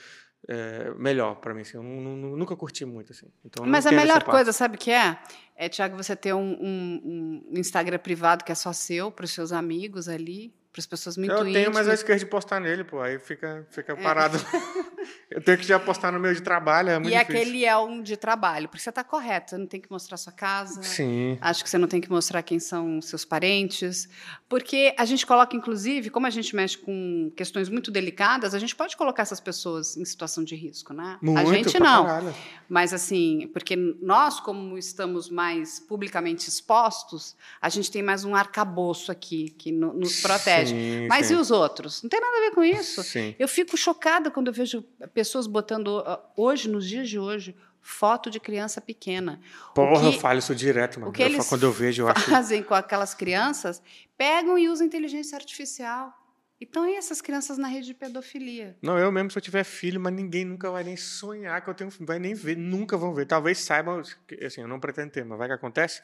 É, melhor para mim, assim. Eu nunca curti muito, assim. Então, Mas a melhor coisa, sabe o que é? É, Tiago, você ter um, um, um Instagram privado que é só seu, para os seus amigos ali, para as pessoas muito Eu tenho, mas eu esqueço de postar nele, pô. Aí fica, fica é. parado. É. (laughs) eu tenho que já postar no meu de trabalho, é muito E difícil. aquele é um de trabalho, porque você está correto. Você não tem que mostrar sua casa. Sim. Acho que você não tem que mostrar quem são seus parentes. Porque a gente coloca, inclusive, como a gente mexe com questões muito delicadas, a gente pode colocar essas pessoas em situação de risco, né? Muito, a gente não. Caralho. Mas, assim, porque nós, como estamos mais publicamente expostos, a gente tem mais um arcabouço aqui que nos protege. Sim, Mas sim. e os outros? Não tem nada a ver com isso. Sim. Eu fico chocada quando eu vejo pessoas botando, hoje, nos dias de hoje, foto de criança pequena. Porra, que, eu falo isso direto, mano. O que eu, eles quando eu vejo, eu acho... (laughs) fazem com aquelas crianças, pegam e usam inteligência artificial. Então, e essas crianças na rede de pedofilia? Não, eu mesmo, se eu tiver filho, mas ninguém nunca vai nem sonhar que eu tenho filho. Vai nem ver, nunca vão ver. Talvez saibam, assim, eu não pretendo ter, mas vai que acontece.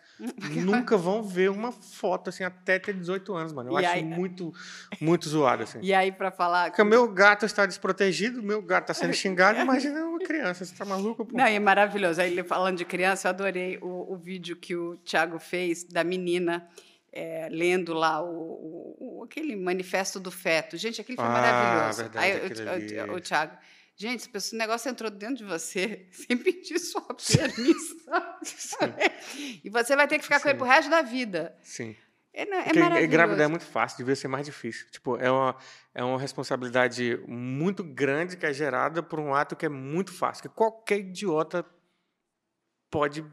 nunca vão ver uma foto, assim, até ter 18 anos, mano. Eu E acho aí- muito, muito zoado, assim. E aí, para falar. Porque o meu gato está desprotegido, o meu gato está sendo (laughs) xingado, imagina uma criança, você tá maluco, pô? Não, e é maravilhoso. Aí, ele falando de criança, eu adorei o, o vídeo que o Tiago fez da menina é, lendo lá o, o- aquele manifesto do feto. Gente, aquilo foi Ah, maravilhoso. verdade, Aí, aquele o, o, o Tiago, gente, esse negócio entrou dentro de você (laughs) sem pedir sua (laughs) permissão. e você vai ter que ficar com ele Sim. pro resto da vida. Sim. É, não- é Porque maravilhoso. engravidar é muito fácil, devia ser mais difícil. Tipo, é uma, é uma responsabilidade muito grande que é gerada por um ato que é muito fácil, que qualquer idiota pode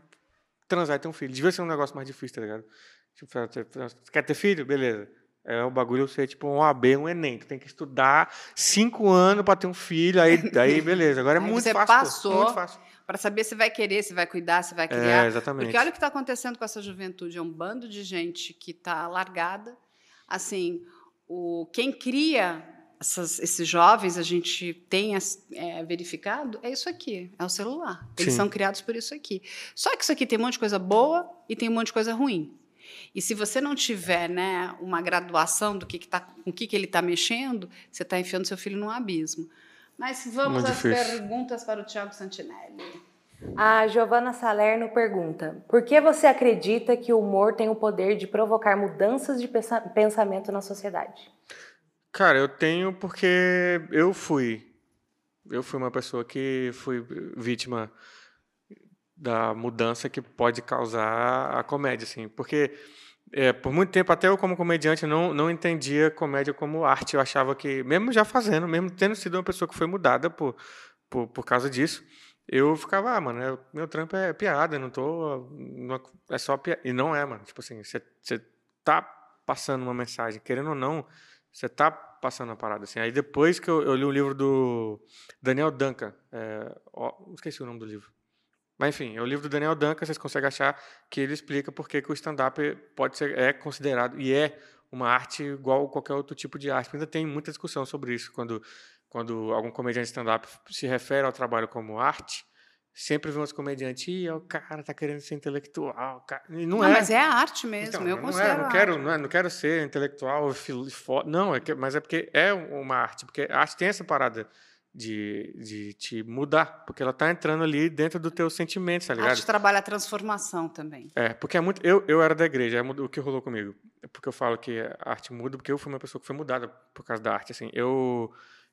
transar e ter um filho. Devia ser um negócio mais difícil, tá ligado? Tipo, você quer ter filho? Beleza. É o bagulho ser tipo um AB, um Enem. Tu tem que estudar cinco anos para ter um filho, aí, aí (laughs) beleza. Agora é Aí muito você fácil. pô, passou, muito fácil. Para saber se vai querer, se vai cuidar, se vai criar. É, exatamente. Porque olha o que está acontecendo com essa juventude. É um bando de gente que está largada. Assim, o, quem cria essas- esses jovens, a gente tem é, verificado, é isso aqui, é o celular. Eles Sim. são criados por isso aqui. Só que isso aqui tem um monte de coisa boa e tem um monte de coisa ruim. E se você não tiver né, uma graduação do que, que tá, com o que, que ele está mexendo, você está enfiando seu filho num abismo. Mas vamos Muito às difícil. perguntas para o Tiago Santinelli. A Giovana Salerno pergunta: Por que você acredita que o humor tem o poder de provocar mudanças de pensamento na sociedade? Cara, eu tenho porque eu fui. Eu fui uma pessoa que fui vítima da mudança que pode causar a comédia, assim. Porque é, por muito tempo, até eu como comediante, não, não entendia comédia como arte. Eu achava que, mesmo já fazendo, mesmo tendo sido uma pessoa que foi mudada por, por, por causa disso, eu ficava, ah, mano, eu, meu trampo é piada, não tô. Não, é só piada. E não é, mano. Tipo assim, você tá passando uma mensagem, querendo ou não, você tá passando a parada. Assim. Aí depois que eu, eu li o livro do Daniel Duncan, é, ó, esqueci o nome do livro. Mas enfim, é o livro do Daniel Duncan, vocês conseguem achar que ele explica por que o stand-up pode ser é considerado e é uma arte igual qualquer outro tipo de arte. Ainda tem muita discussão sobre isso quando quando algum comediante stand-up se refere ao trabalho como arte, sempre vemos comediantes, Ih, o cara tá querendo ser intelectual. Cara. E não, não é. mas é arte mesmo, então, eu não considero é, não quero, não, é, não quero ser intelectual, não, é que, mas é porque é uma arte, porque a arte tem essa parada de, de te mudar, porque ela tá entrando ali dentro do teu sentimento, tá ligado? A arte trabalha a transformação também. É, porque é muito, eu, eu era da igreja, é o que rolou comigo, é porque eu falo que a arte muda, porque eu fui uma pessoa que foi mudada por causa da arte, assim, eu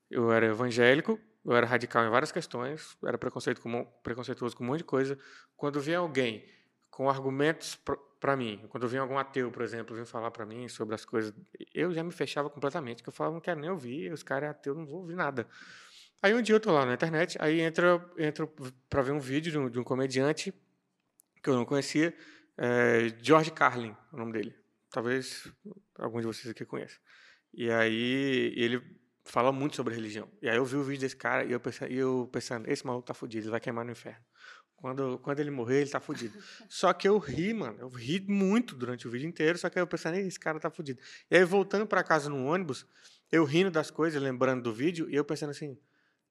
eu era evangélico, eu era radical em várias questões, era preconceito com, preconceituoso com um monte de coisa. Quando vinha alguém com argumentos para mim, quando vinha algum ateu, por exemplo, vinha falar para mim sobre as coisas, eu já me fechava completamente, que eu falava, não quero nem ouvir, os caras é ateu, não vou ouvir nada. Aí um dia eu tô lá na internet, aí entra, entro para ver um vídeo de um, de um, comediante que eu não conhecia, é, George Carlin, o nome dele. Talvez algum de vocês aqui conheça. E aí ele fala muito sobre religião. E aí eu vi o vídeo desse cara e eu pensando, e eu pensando esse maluco tá fudido, ele vai queimar no inferno. Quando, quando ele morrer, ele tá fudido. (laughs) só que eu ri, mano. Eu ri muito durante o vídeo inteiro, só que eu pensando, esse cara tá fudido. E aí, voltando para casa no ônibus, eu rindo das coisas, lembrando do vídeo, e eu pensando assim,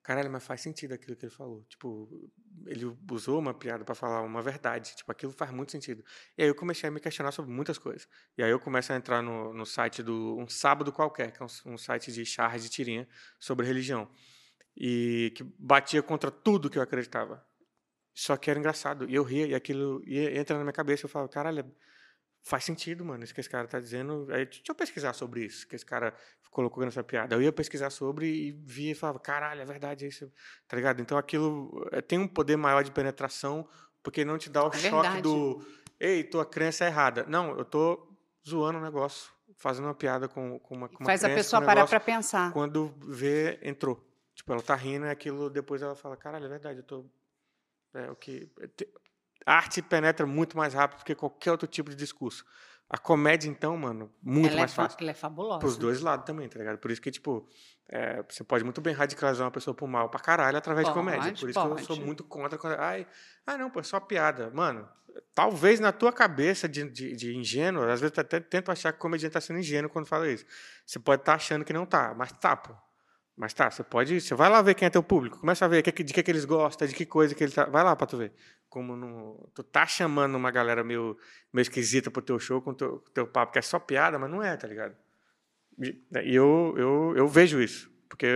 caralho, mas faz sentido aquilo que ele falou. Tipo, ele usou uma piada para falar uma verdade. Tipo, aquilo faz muito sentido. E aí eu comecei a me questionar sobre muitas coisas. E aí eu começo a entrar no, no site do Um Sábado Qualquer, que é um, um site de charge de tirinha sobre religião. E que batia contra tudo que eu acreditava. Só que era engraçado. E eu ria, e aquilo ia, entra na minha cabeça. Eu falo, caralho, faz sentido, mano, isso que esse cara tá dizendo. Aí, deixa eu pesquisar sobre isso, que esse cara colocou nessa piada. Eu ia pesquisar sobre e via e falava, caralho, é verdade isso, tá ligado? Então aquilo é, tem um poder maior de penetração, porque não te dá o é choque verdade. do, ei, tua crença é errada. Não, eu tô zoando o negócio, fazendo uma piada com, com uma, com uma Faz crença, a pessoa parar para pensar. Quando vê, entrou. Tipo, ela tá rindo e aquilo, depois ela fala, caralho, é verdade, eu tô... É, o que a arte penetra muito mais rápido do que qualquer outro tipo de discurso. A comédia, então, mano, muito ela é mais é fácil. Ela é fabulosa. Pros dois lados também, tá ligado? Por isso que, tipo, é, você pode muito bem radicalizar uma pessoa pro mal pra caralho através pode, de comédia. Por isso pode. que eu sou muito contra. Quando, ai, ah, não, pô, é só piada. Mano, talvez na tua cabeça de, de, de ingênuo, às vezes até tento achar que o comediante tá sendo ingênuo quando fala isso. Você pode estar tá achando que não tá, mas tá, pô. Mas tá, você pode. Você vai lá ver quem é teu público. Começa a ver de que, que, que eles gostam, de que coisa que ele tá. Vai lá pra tu ver como no, tu tá chamando uma galera meio, meio esquisita pro teu show com teu, teu papo, que é só piada, mas não é, tá ligado? E eu, eu, eu vejo isso, porque,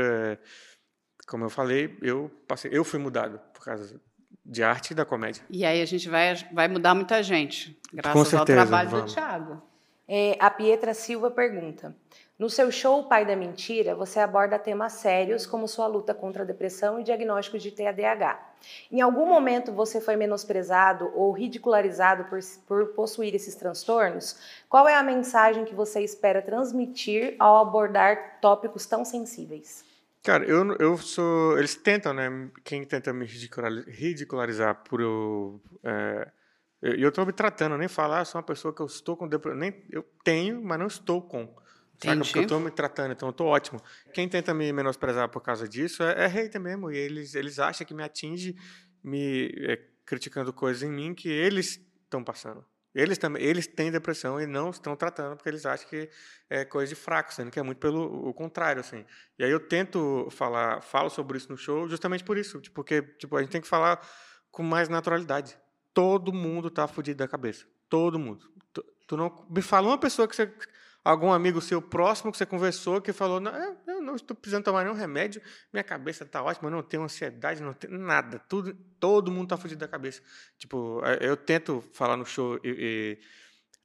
como eu falei, eu, passei, eu fui mudado por causa de arte e da comédia. E aí a gente vai, vai mudar muita gente, graças certeza, ao trabalho vamos. do Thiago. É, a Pietra Silva pergunta: no seu show Pai da Mentira, você aborda temas sérios como sua luta contra a depressão e diagnóstico de TDAH. Em algum momento você foi menosprezado ou ridicularizado por, por possuir esses transtornos? Qual é a mensagem que você espera transmitir ao abordar tópicos tão sensíveis? Cara, eu, eu sou. Eles tentam, né? Quem tenta me ridicularizar por eu. É, eu, estou me tratando, nem falar, sou uma pessoa que eu estou com depressão. Nem, eu tenho, mas não estou com. Saca? Porque eu estou me tratando, então eu estou ótimo. Quem tenta me menosprezar por causa disso é, é hater mesmo. E eles, eles acham que me atinge me é, criticando coisas em mim que eles estão passando. Eles também, eles têm depressão e não estão tratando porque eles acham que é coisa de fraco, sendo que é muito pelo o contrário, assim. E aí eu tento falar, falo sobre isso no show justamente por isso, porque tipo a gente tem que falar com mais naturalidade. Todo mundo está fudido da cabeça, todo mundo. Tu não me fala uma pessoa que você algum amigo seu próximo que você conversou que falou: não, eu não estou precisando tomar nenhum remédio, minha cabeça está ótima, não tenho ansiedade, não tenho nada. Tudo, todo mundo está fugido da cabeça. Tipo, eu tento falar no show e, e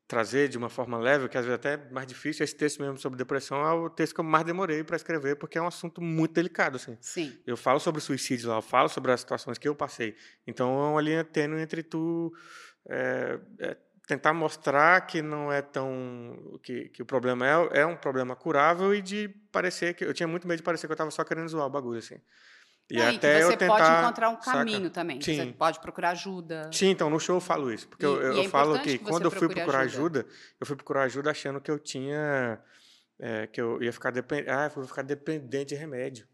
trazer de uma forma leve, que às vezes até é mais difícil. Esse texto mesmo sobre depressão é o texto que eu mais demorei para escrever, porque é um assunto muito delicado. Assim. Sim. Eu falo sobre suicídio lá, eu falo sobre as situações que eu passei. Então é uma linha tênue entre tu. É, é, tentar mostrar que não é tão que, que o problema é, é um problema curável e de parecer que eu tinha muito medo de parecer que eu estava só querendo zoar o bagulho assim. E é, até e você tentar, pode encontrar um caminho saca? também. Sim. Você pode procurar ajuda. Sim, então no show eu falo isso, porque e, eu, eu é falo que, que quando eu fui procurar ajuda. ajuda. eu fui procurar ajuda achando que eu tinha é, que eu ia ficar dependente, ah, eu vou ficar dependente de remédio.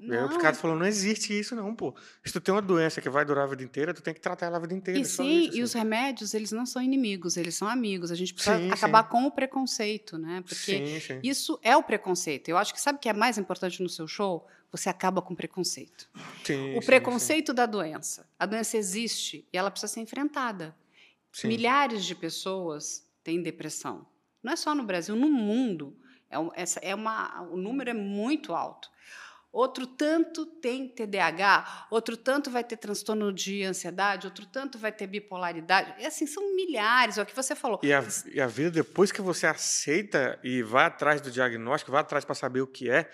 Não. E aí o psiquiatra falou, não existe isso não, pô. Se tu tem uma doença que vai durar a vida inteira, tu tem que tratar ela a vida inteira. E sim, isso, assim. e os remédios, eles não são inimigos, eles são amigos. A gente precisa sim, acabar sim. com o preconceito, né? Porque sim, isso é o preconceito. Eu acho que sabe o que é mais importante no seu show? Você acaba com o preconceito. o preconceito da doença. A doença existe e ela precisa ser enfrentada. Milhares de pessoas têm depressão. Não é só no Brasil, no mundo. É, essa é uma, o número é muito alto outro tanto tem TDAH, outro tanto vai ter transtorno de ansiedade, outro tanto vai ter bipolaridade. E assim, são milhares, é o que você falou. E a, e a vida, depois que você aceita e vai atrás do diagnóstico, vai atrás para saber o que é,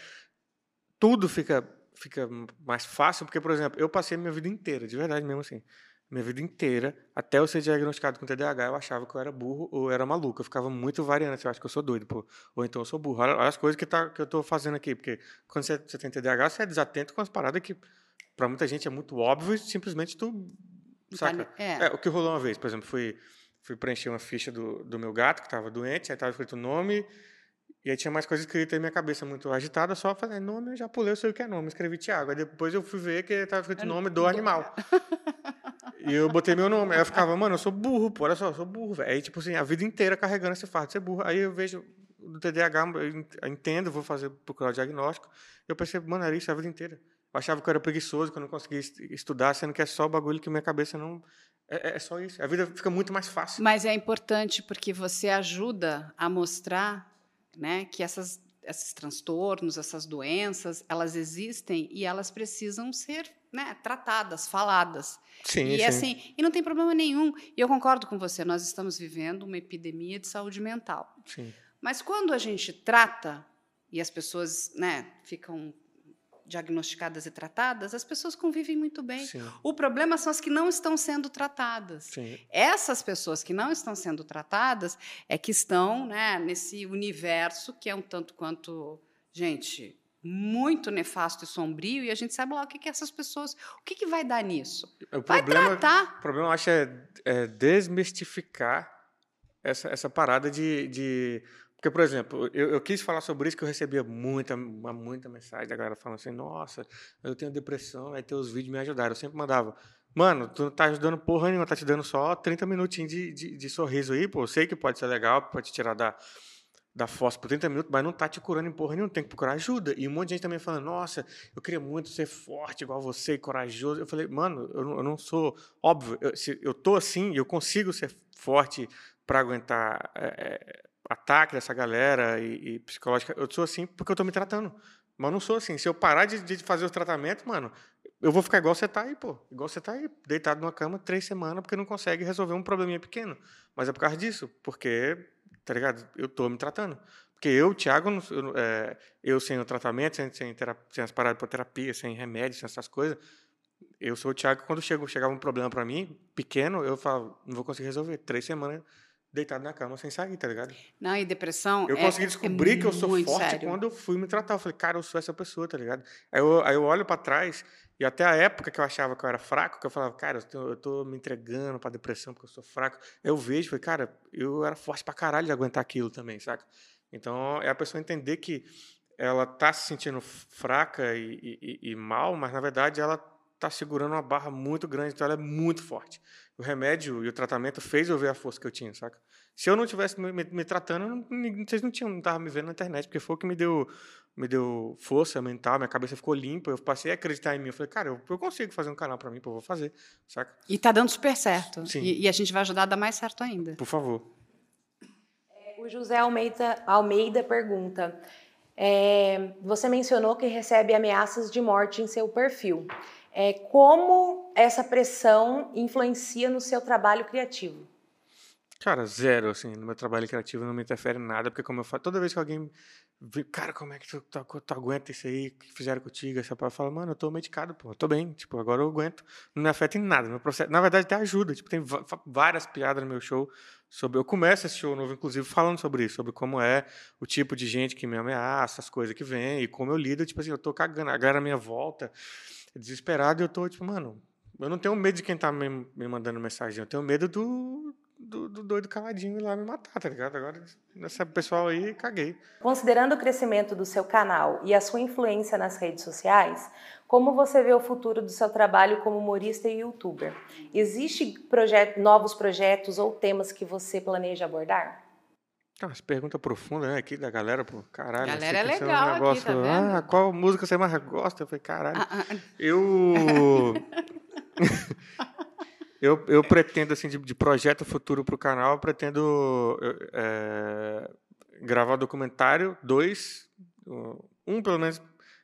tudo fica, fica mais fácil, porque, por exemplo, eu passei a minha vida inteira, de verdade mesmo assim, minha vida inteira, até eu ser diagnosticado com TDAH, eu achava que eu era burro ou era maluco. Eu ficava muito variando, assim, eu acho que eu sou doido, pô. ou então eu sou burro. Olha, olha as coisas que, tá, que eu estou fazendo aqui, porque quando você, você, tem TDAH, você é desatento com as paradas que para muita gente é muito óbvio e simplesmente tu saca. É. é. o que rolou uma vez, por exemplo, fui, fui preencher uma ficha do, do meu gato que estava doente, aí estava escrito o nome e aí tinha mais coisas escritas em minha cabeça muito agitada, só falei, nome, eu já pulei, eu sei o que é nome, escrevi Tiago. Aí depois eu fui ver que estava escrito o nome do animal. e eu botei meu nome. Aí eu ficava, mano, eu sou burro, pô, olha só, eu sou burro, velho. Aí, tipo assim, a vida inteira carregando esse fato de ser burro. Aí eu vejo do TDAH, eu entendo, vou fazer, procurar o diagnóstico. Eu percebo, mano, era isso a vida inteira. Eu achava que eu era preguiçoso, que eu não conseguia estudar, sendo que é só o bagulho que minha cabeça não. É, é, é só isso. A vida fica muito mais fácil. Mas é importante porque você ajuda a mostrar né, que essas, esses transtornos, essas doenças, elas existem e elas precisam ser né, tratadas, faladas. Sim, e sim. assim, e não tem problema nenhum. E eu concordo com você, nós estamos vivendo uma epidemia de saúde mental. Sim. Mas quando a gente trata e as pessoas né, ficam diagnosticadas e tratadas, as pessoas convivem muito bem. Sim. O problema são as que não estão sendo tratadas. Sim. Essas pessoas que não estão sendo tratadas é que estão né, nesse universo que é um tanto quanto, gente, muito nefasto e sombrio, e a gente sabe lá o que, que essas pessoas. O que, que vai dar nisso? O vai problema, tratar. O problema, eu acho, é, é desmistificar essa, essa parada de, de porque, por exemplo, eu, eu, quis falar sobre isso que eu recebia muita, muita mensagem da galera falando assim, nossa, eu tenho depressão, aí teus vídeos me ajudaram. Eu sempre mandava, mano, tu não tá ajudando porra nenhuma, tá te dando só 30 minutinhos de, de, de sorriso aí, pô. Eu sei que pode ser legal, pode te tirar da, da fossa por 30 minutos, mas não tá te curando em porra nenhuma, tem que procurar ajuda. E um monte de gente também falando, nossa, eu queria muito ser forte igual você corajoso. Eu falei, mano, eu eu não sou. Óbvio, eu, se eu tô assim, eu consigo ser forte para aguentar. É, ataque dessa galera e, e psicológica. Eu sou assim porque eu estou me tratando. Mas não sou assim. Se eu parar de, de fazer os tratamentos, mano, eu vou ficar igual você tá aí, pô. Igual você tá aí, deitado numa cama três semanas porque não consegue resolver um probleminha pequeno. Mas é por causa disso. Porque, tá ligado? Eu tô me tratando. Porque eu, Thiago, eu, é, eu sem o tratamento, sem, sem, terapia, sem as paradas para terapia, sem remédio, sem essas coisas, eu sou o Thiago quando chego, chegava um problema para mim, pequeno, eu falo, não vou conseguir resolver. Três semanas deitado na cama sem sair, tá ligado? Não, e depressão. Eu é, consegui descobrir é que eu sou forte sério. quando eu fui me tratar. Eu falei, cara, eu sou essa pessoa, tá ligado? Aí eu, aí eu olho para trás e até a época que eu achava que eu era fraco, que eu falava, cara, eu tô, eu tô me entregando pra depressão porque eu sou fraco. Eu vejo, falei, cara, eu era forte pra caralho de aguentar aquilo também, saca? Então é a pessoa entender que ela tá se sentindo fraca e, e, e mal, mas na verdade ela tá segurando uma barra muito grande, então ela é muito forte. O remédio e o tratamento fez eu ver a força que eu tinha, saca? Se eu não tivesse me, me, me tratando, não, vocês não tinham, não estavam me vendo na internet, porque foi o que me deu, me deu força mental, minha cabeça ficou limpa, eu passei a acreditar em mim. Eu falei, cara, eu, eu consigo fazer um canal para mim, pô, eu vou fazer, saca? E tá dando super certo. Sim. E, e, a gente vai ajudar a dar mais certo ainda. Por favor. o José Almeida, Almeida pergunta: é, você mencionou que recebe ameaças de morte em seu perfil. É, como essa pressão influencia no seu trabalho criativo? Cara, zero, assim, no meu trabalho criativo não me interfere em nada, porque como eu falo, toda vez que alguém vê, cara, como é que tu, tu, tu aguenta isso aí que fizeram contigo? Essa palavra fala, mano, eu tô medicado, pô, eu tô bem, tipo, agora eu aguento, não me afeta em nada, meu processo, na verdade até ajuda, tipo, tem várias piadas no meu show sobre, eu começo esse show novo, inclusive, falando sobre isso, sobre como é o tipo de gente que me ameaça, as coisas que vem, e como eu lido, tipo assim, eu tô cagando, a galera à minha volta, desesperado, e eu tô, tipo, mano, eu não tenho medo de quem tá me, me mandando mensagem, eu tenho medo do, do, do, doido caladinho lá me matar, tá ligado? Agora, nessa pessoal aí, caguei. Considerando o crescimento do seu canal e a sua influência nas redes sociais, como você vê o futuro do seu trabalho como humorista e youtuber? Existem projet novos projetos ou temas que você planeja abordar? Ah, essa pergunta profunda, né? Aqui da galera, pô, caralho. A galera é legal um negócio, aqui, tá? Ah, qual música você mais gosta? Eu falei, caralho. Ah, ah, ah. eu... (laughs) eu, eu pretendo, assim, de, de projeto futuro para o canal, eu pretendo é, gravar documentário, dois, um pelo menos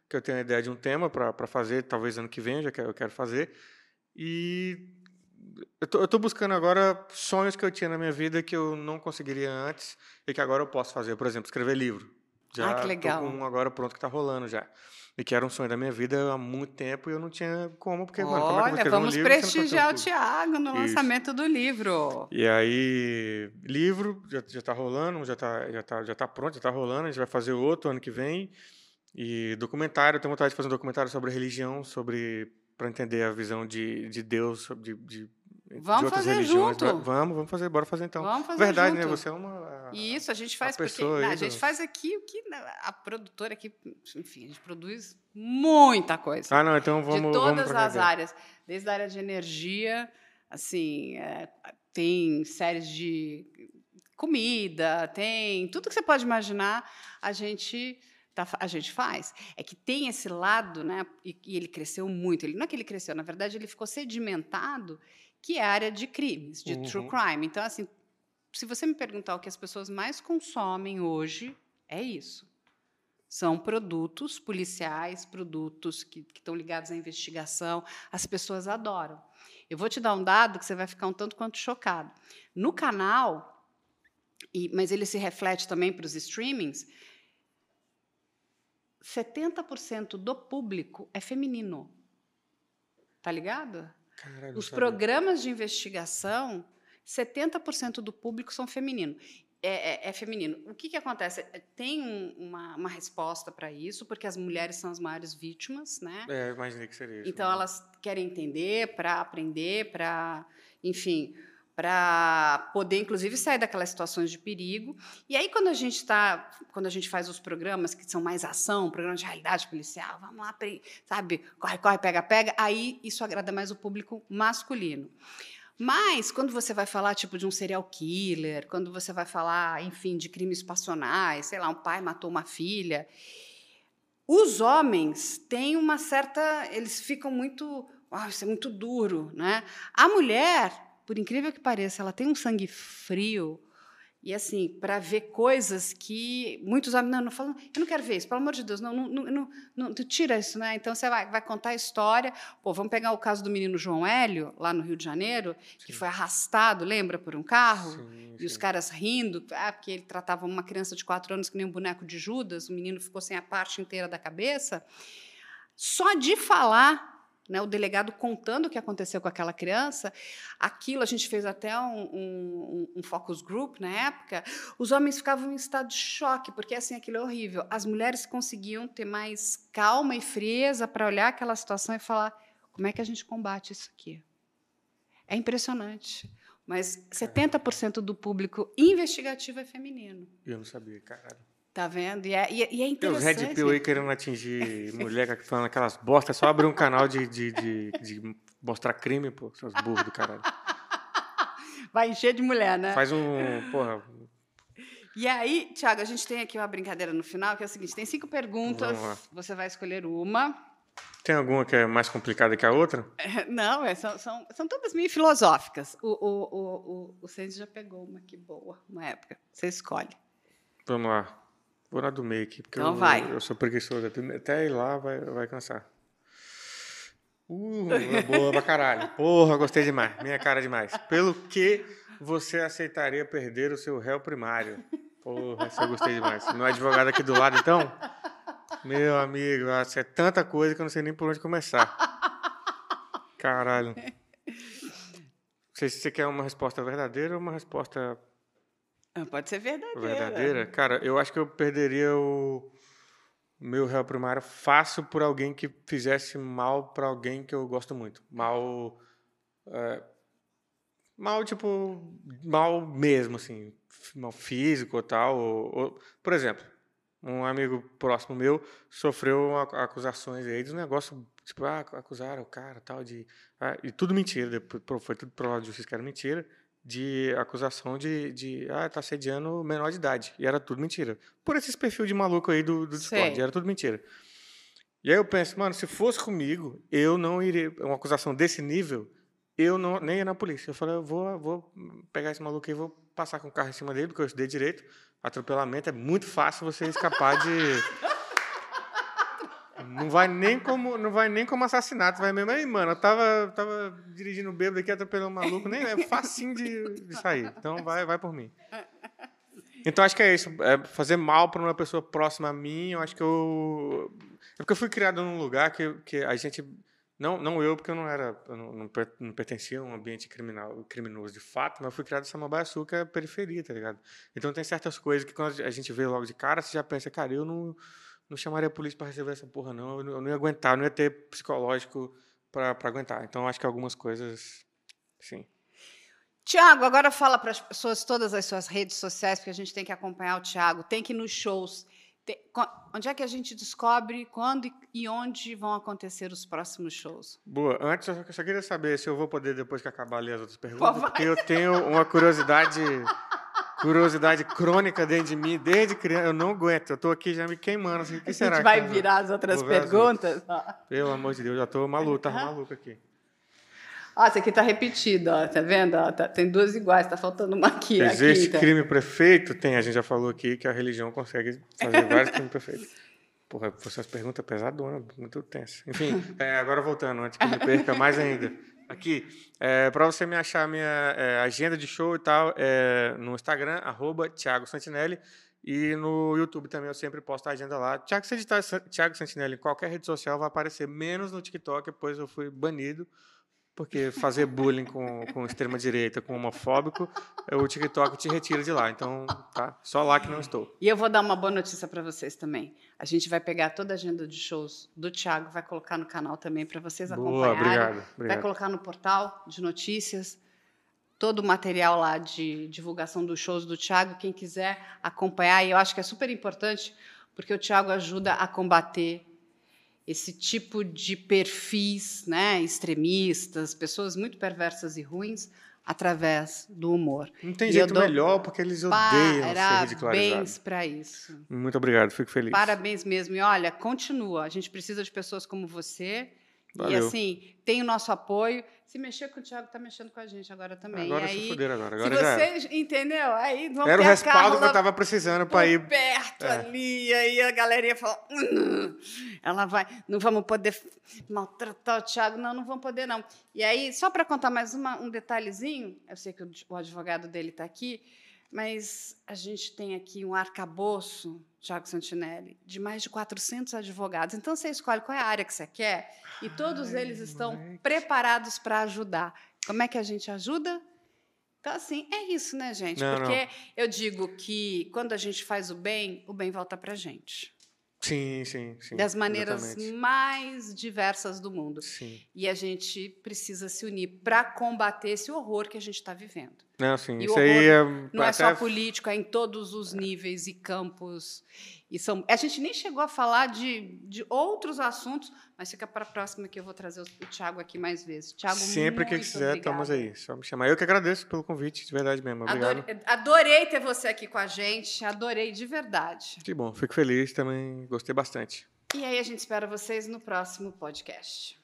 que eu tenho a ideia de um tema para fazer, talvez ano que vem, já que eu quero fazer. E eu estou buscando agora sonhos que eu tinha na minha vida que eu não conseguiria antes e que agora eu posso fazer. Por exemplo, escrever livro. Já ah, que legal. um agora pronto que está rolando já. E que era um sonho da minha vida há muito tempo e eu não tinha como, porque, Olha, mano, como é que eu vamos um prestigiar o Tiago no Isso. lançamento do livro. E aí, livro já, já tá rolando, já tá, já, tá, já tá pronto, já tá rolando, a gente vai fazer outro ano que vem. E documentário, eu tenho vontade de fazer um documentário sobre religião, sobre para entender a visão de, de Deus, de, de Vamos fazer religiões. junto. Vamos, vamos fazer, bora fazer então. Vamos fazer Verdade, né? junto. né? Você é uma. A, Isso, a gente faz a porque não, a gente faz aqui o que a produtora aqui, enfim, a gente produz muita coisa. Ah, não, então vamos. De todas vamos as áreas, desde a área de energia, assim, é, tem séries de comida, tem tudo que você pode imaginar, a gente tá, a gente faz. É que tem esse lado, né? E, e ele cresceu muito. Ele não é que ele cresceu, na verdade, ele ficou sedimentado que é a área de crimes, de uhum. true crime. Então, assim, se você me perguntar o que as pessoas mais consomem hoje, é isso. São produtos policiais, produtos que, que estão ligados à investigação. As pessoas adoram. Eu vou te dar um dado que você vai ficar um tanto quanto chocado. No canal, e, mas ele se reflete também para os streamings, 70% do público é feminino. Tá ligado? Caralho, Os programas de investigação, 70% do público são feminino. É, é, é, feminino. O que, que acontece? Tem um, uma, uma, resposta para isso, porque as mulheres são as maiores vítimas, né? É, eu imaginei que seria isso. Então, né? elas querem entender, para aprender, para, enfim, para poder, inclusive, sair daquelas situações de perigo. E aí, quando a gente está, quando a gente faz os programas que são mais ação, programas de realidade policial, vamos lá, sabe, corre, corre, pega, pega, aí isso agrada mais o público masculino. Mas quando você vai falar tipo de um serial killer, quando você vai falar, enfim, de crimes passionais, sei lá, um pai matou uma filha, os homens têm uma certa, eles ficam muito, oh, isso é muito duro, né? A mulher por incrível que pareça, ela tem um sangue frio. E assim, para ver coisas que muitos homens não, não falam, eu não quero ver isso, pelo amor de Deus, não, não, não, não, tu tira isso, né? Então você vai, vai contar a história. Pô, vamos pegar o caso do menino João Hélio, lá no Rio de Janeiro, sim. que foi arrastado, lembra, por um carro? Sim, e sim. os caras rindo, ah, porque ele tratava uma criança de quatro anos que nem um boneco de Judas, o menino ficou sem a parte inteira da cabeça. Só de falar né, o delegado contando o que aconteceu com aquela criança, aquilo a gente fez até um, um, um, focus group na época, os homens ficavam em estado de choque, porque assim, aquilo é horrível. As mulheres conseguiam ter mais calma e frieza para olhar aquela situação e falar: como é que a gente combate isso aqui? É impressionante. Mas 70% do público investigativo é feminino. Eu não sabia, caralho. Tá vendo? E é, e é, é interessante. Tem os Red Pill aí querendo atingir mulher falando aquelas bostas, só abrir um canal de, de, de, de mostrar crime, pô, seus burros do caralho. (laughs) Vai encher de mulher, né? Faz um. Porra. E aí, Tiago, a gente tem aqui uma brincadeira no final, que é o seguinte: tem cinco perguntas, você vai escolher uma. Tem alguma que é mais complicada que a outra? É, não, é, são, são, são todas meio filosóficas. O, o, o, o, o já pegou uma que boa, uma época. Você escolhe. Vamos lá. Vou na do meio aqui, porque Então eu, vai. eu sou preguiçoso. Até ir lá vai, vai cansar. Uh, é boa pra caralho. Porra, gostei demais. Minha cara demais. Pelo que você aceitaria perder o seu réu primário? Porra, essa eu gostei demais. Meu advogado aqui do lado, então? Meu amigo, isso é tanta coisa que eu não sei nem por onde começar. Caralho. Não sei se você quer uma resposta verdadeira ou uma resposta Pode ser verdadeira. verdadeira. Cara, eu acho que eu perderia o meu réu primário fácil por alguém que fizesse mal para alguém que eu gosto muito. Mal. é, mal, tipo. Mal mesmo, assim. Mal físico ou tal. ou- ou- por exemplo, um amigo próximo meu sofreu acusações aí de um negócio. Tipo, ah, acusaram o cara tal de. ah, e tudo mentira. Foi tudo provado de justiça que era mentira de acusação de, de ah, tá assediando menor de idade. E era tudo mentira. Por esses perfil de maluco aí do, do Discord, Sei. era tudo mentira. E aí eu penso, mano, se fosse comigo, eu não iria. Uma acusação desse nível, eu não, nem ia na polícia. Eu falei, eu vou, vou pegar esse maluco aí e vou passar com o carro em cima dele, porque eu estudei direito. Atropelamento é muito fácil você escapar de. Não vai nem como, não vai nem como assassinato, vai mesmo. Aí, mano, eu tava, tava dirigindo bêbado aqui, atropelando um maluco, nem é facinho de, de sair. Então vai, vai por mim. Então acho que é isso, é fazer mal para uma pessoa próxima a mim, eu acho que eu é porque eu fui criado num lugar que, que a gente não, não eu, porque eu não era, eu não, não, per- não pertencia a um ambiente criminal, criminoso de fato, mas eu fui criado em Samambaia Sul, que é periferia, tá ligado? Então tem certas coisas que quando a gente vê logo de cara, você já pensa, cara, eu não, não chamaria a polícia para receber essa porra, não. Eu, não. eu não ia aguentar, não ia ter psicológico para aguentar. Então acho que algumas coisas, sim. Tiago, agora fala para as pessoas todas as suas redes sociais, porque a gente tem que acompanhar o Tiago, tem que ir nos shows. Tem- onde é que a gente descobre quando e- onde vão acontecer os próximos shows? Boa. Antes, eu só- queria saber se eu vou poder, depois que acabar ali as outras perguntas, vai. porque eu tenho uma curiosidade (laughs) curiosidade crônica dentro de mim, desde criança. Eu não aguento. Eu tô aqui já me queimando. Assim, o que a será gente vai eu- virar as outras as perguntas. Ó, Pelo amor de Deus, já tô maluco, tava maluco aqui. Ó, essa aqui tá repetida, ó, tá vendo? Ó, tá- tem duas iguais, tá faltando uma aqui. a Existe quinta. crime perfeito? Tem, a gente já falou aqui que a religião consegue fazer vários crimes perfeitos. Porra, essas perguntas pesadonas, muito tensa. Enfim, (laughs) é, agora voltando, antes que eu me perca mais ainda. Aqui, para você me achar minha é, agenda de show e tal, é, no Instagram, arroba Thiago Santinelli, e no YouTube também eu sempre posto a agenda lá. Thiago, se Sa- Thiago Santinelli em qualquer rede social vai aparecer, menos no TikTok, depois eu fui banido, porque fazer bullying com, com extrema-direita, com homofóbico, é, o TikTok te retira de lá. Então, tá, só lá que não estou. E eu vou dar uma boa notícia para vocês também. A gente vai pegar toda a agenda de shows do Thiago, vai colocar no canal também para vocês Boa, acompanharem. obrigado. Vai obrigado. colocar no portal de notícias todo o material lá de divulgação dos shows do Thiago, quem quiser acompanhar. E eu acho que é super importante, porque o Thiago ajuda a combater esse tipo de perfis né, extremistas, pessoas muito perversas e ruins, através do humor. Não tem E jeito dou melhor, porque eles odeiam ser Parabéns ridicularizados. para isso. Muito obrigado, fico feliz. Parabéns mesmo. E olha, continua. A gente precisa de pessoas como você. E Valeu. assim, tem o nosso apoio. Se mexer com o Thiago, tá mexendo com a gente agora também. Agora e se aí, fuderam agora. se Agora já era. vocês, entendeu? Aí vão Era o respaldo que eu tava precisando para ir. perto É. ali, aí a galerinha fala, "Hum, ela vai, não vamos poder maltratar o Thiago, não, não vamos poder não. E aí, só para contar mais uma- um detalhezinho, eu sei que o, o advogado dele está aqui, mas a gente tem aqui um arcabouço, Thiago Santinelli, de mais de 400 advogados. Então você escolhe qual é a área que você quer e todos Ai, eles estão moleque. preparados para ajudar. Como é que a gente ajuda? Então, assim, é isso, né, gente? Não, Porque eu digo que quando a gente faz o bem, o bem volta para gente. Sim, sim, sim. das maneiras exatamente. mais diversas do mundo. Sim. E a gente precisa se unir para combater esse horror que a gente está vivendo. Não, sim. E isso aí é. Não é só político, é em todos os níveis e campos. E são, a gente nem chegou a falar de, de outros assuntos, mas fica para a próxima que eu vou trazer o, o Tiago aqui mais vezes. Tiago, Sempre que quiser, estamos aí. Só me chamar. Eu que agradeço pelo convite, de verdade mesmo. Obrigado. Adorei, adorei ter você aqui com a gente, adorei de verdade. Que bom, fico feliz também, gostei bastante. E aí a gente espera vocês no próximo podcast.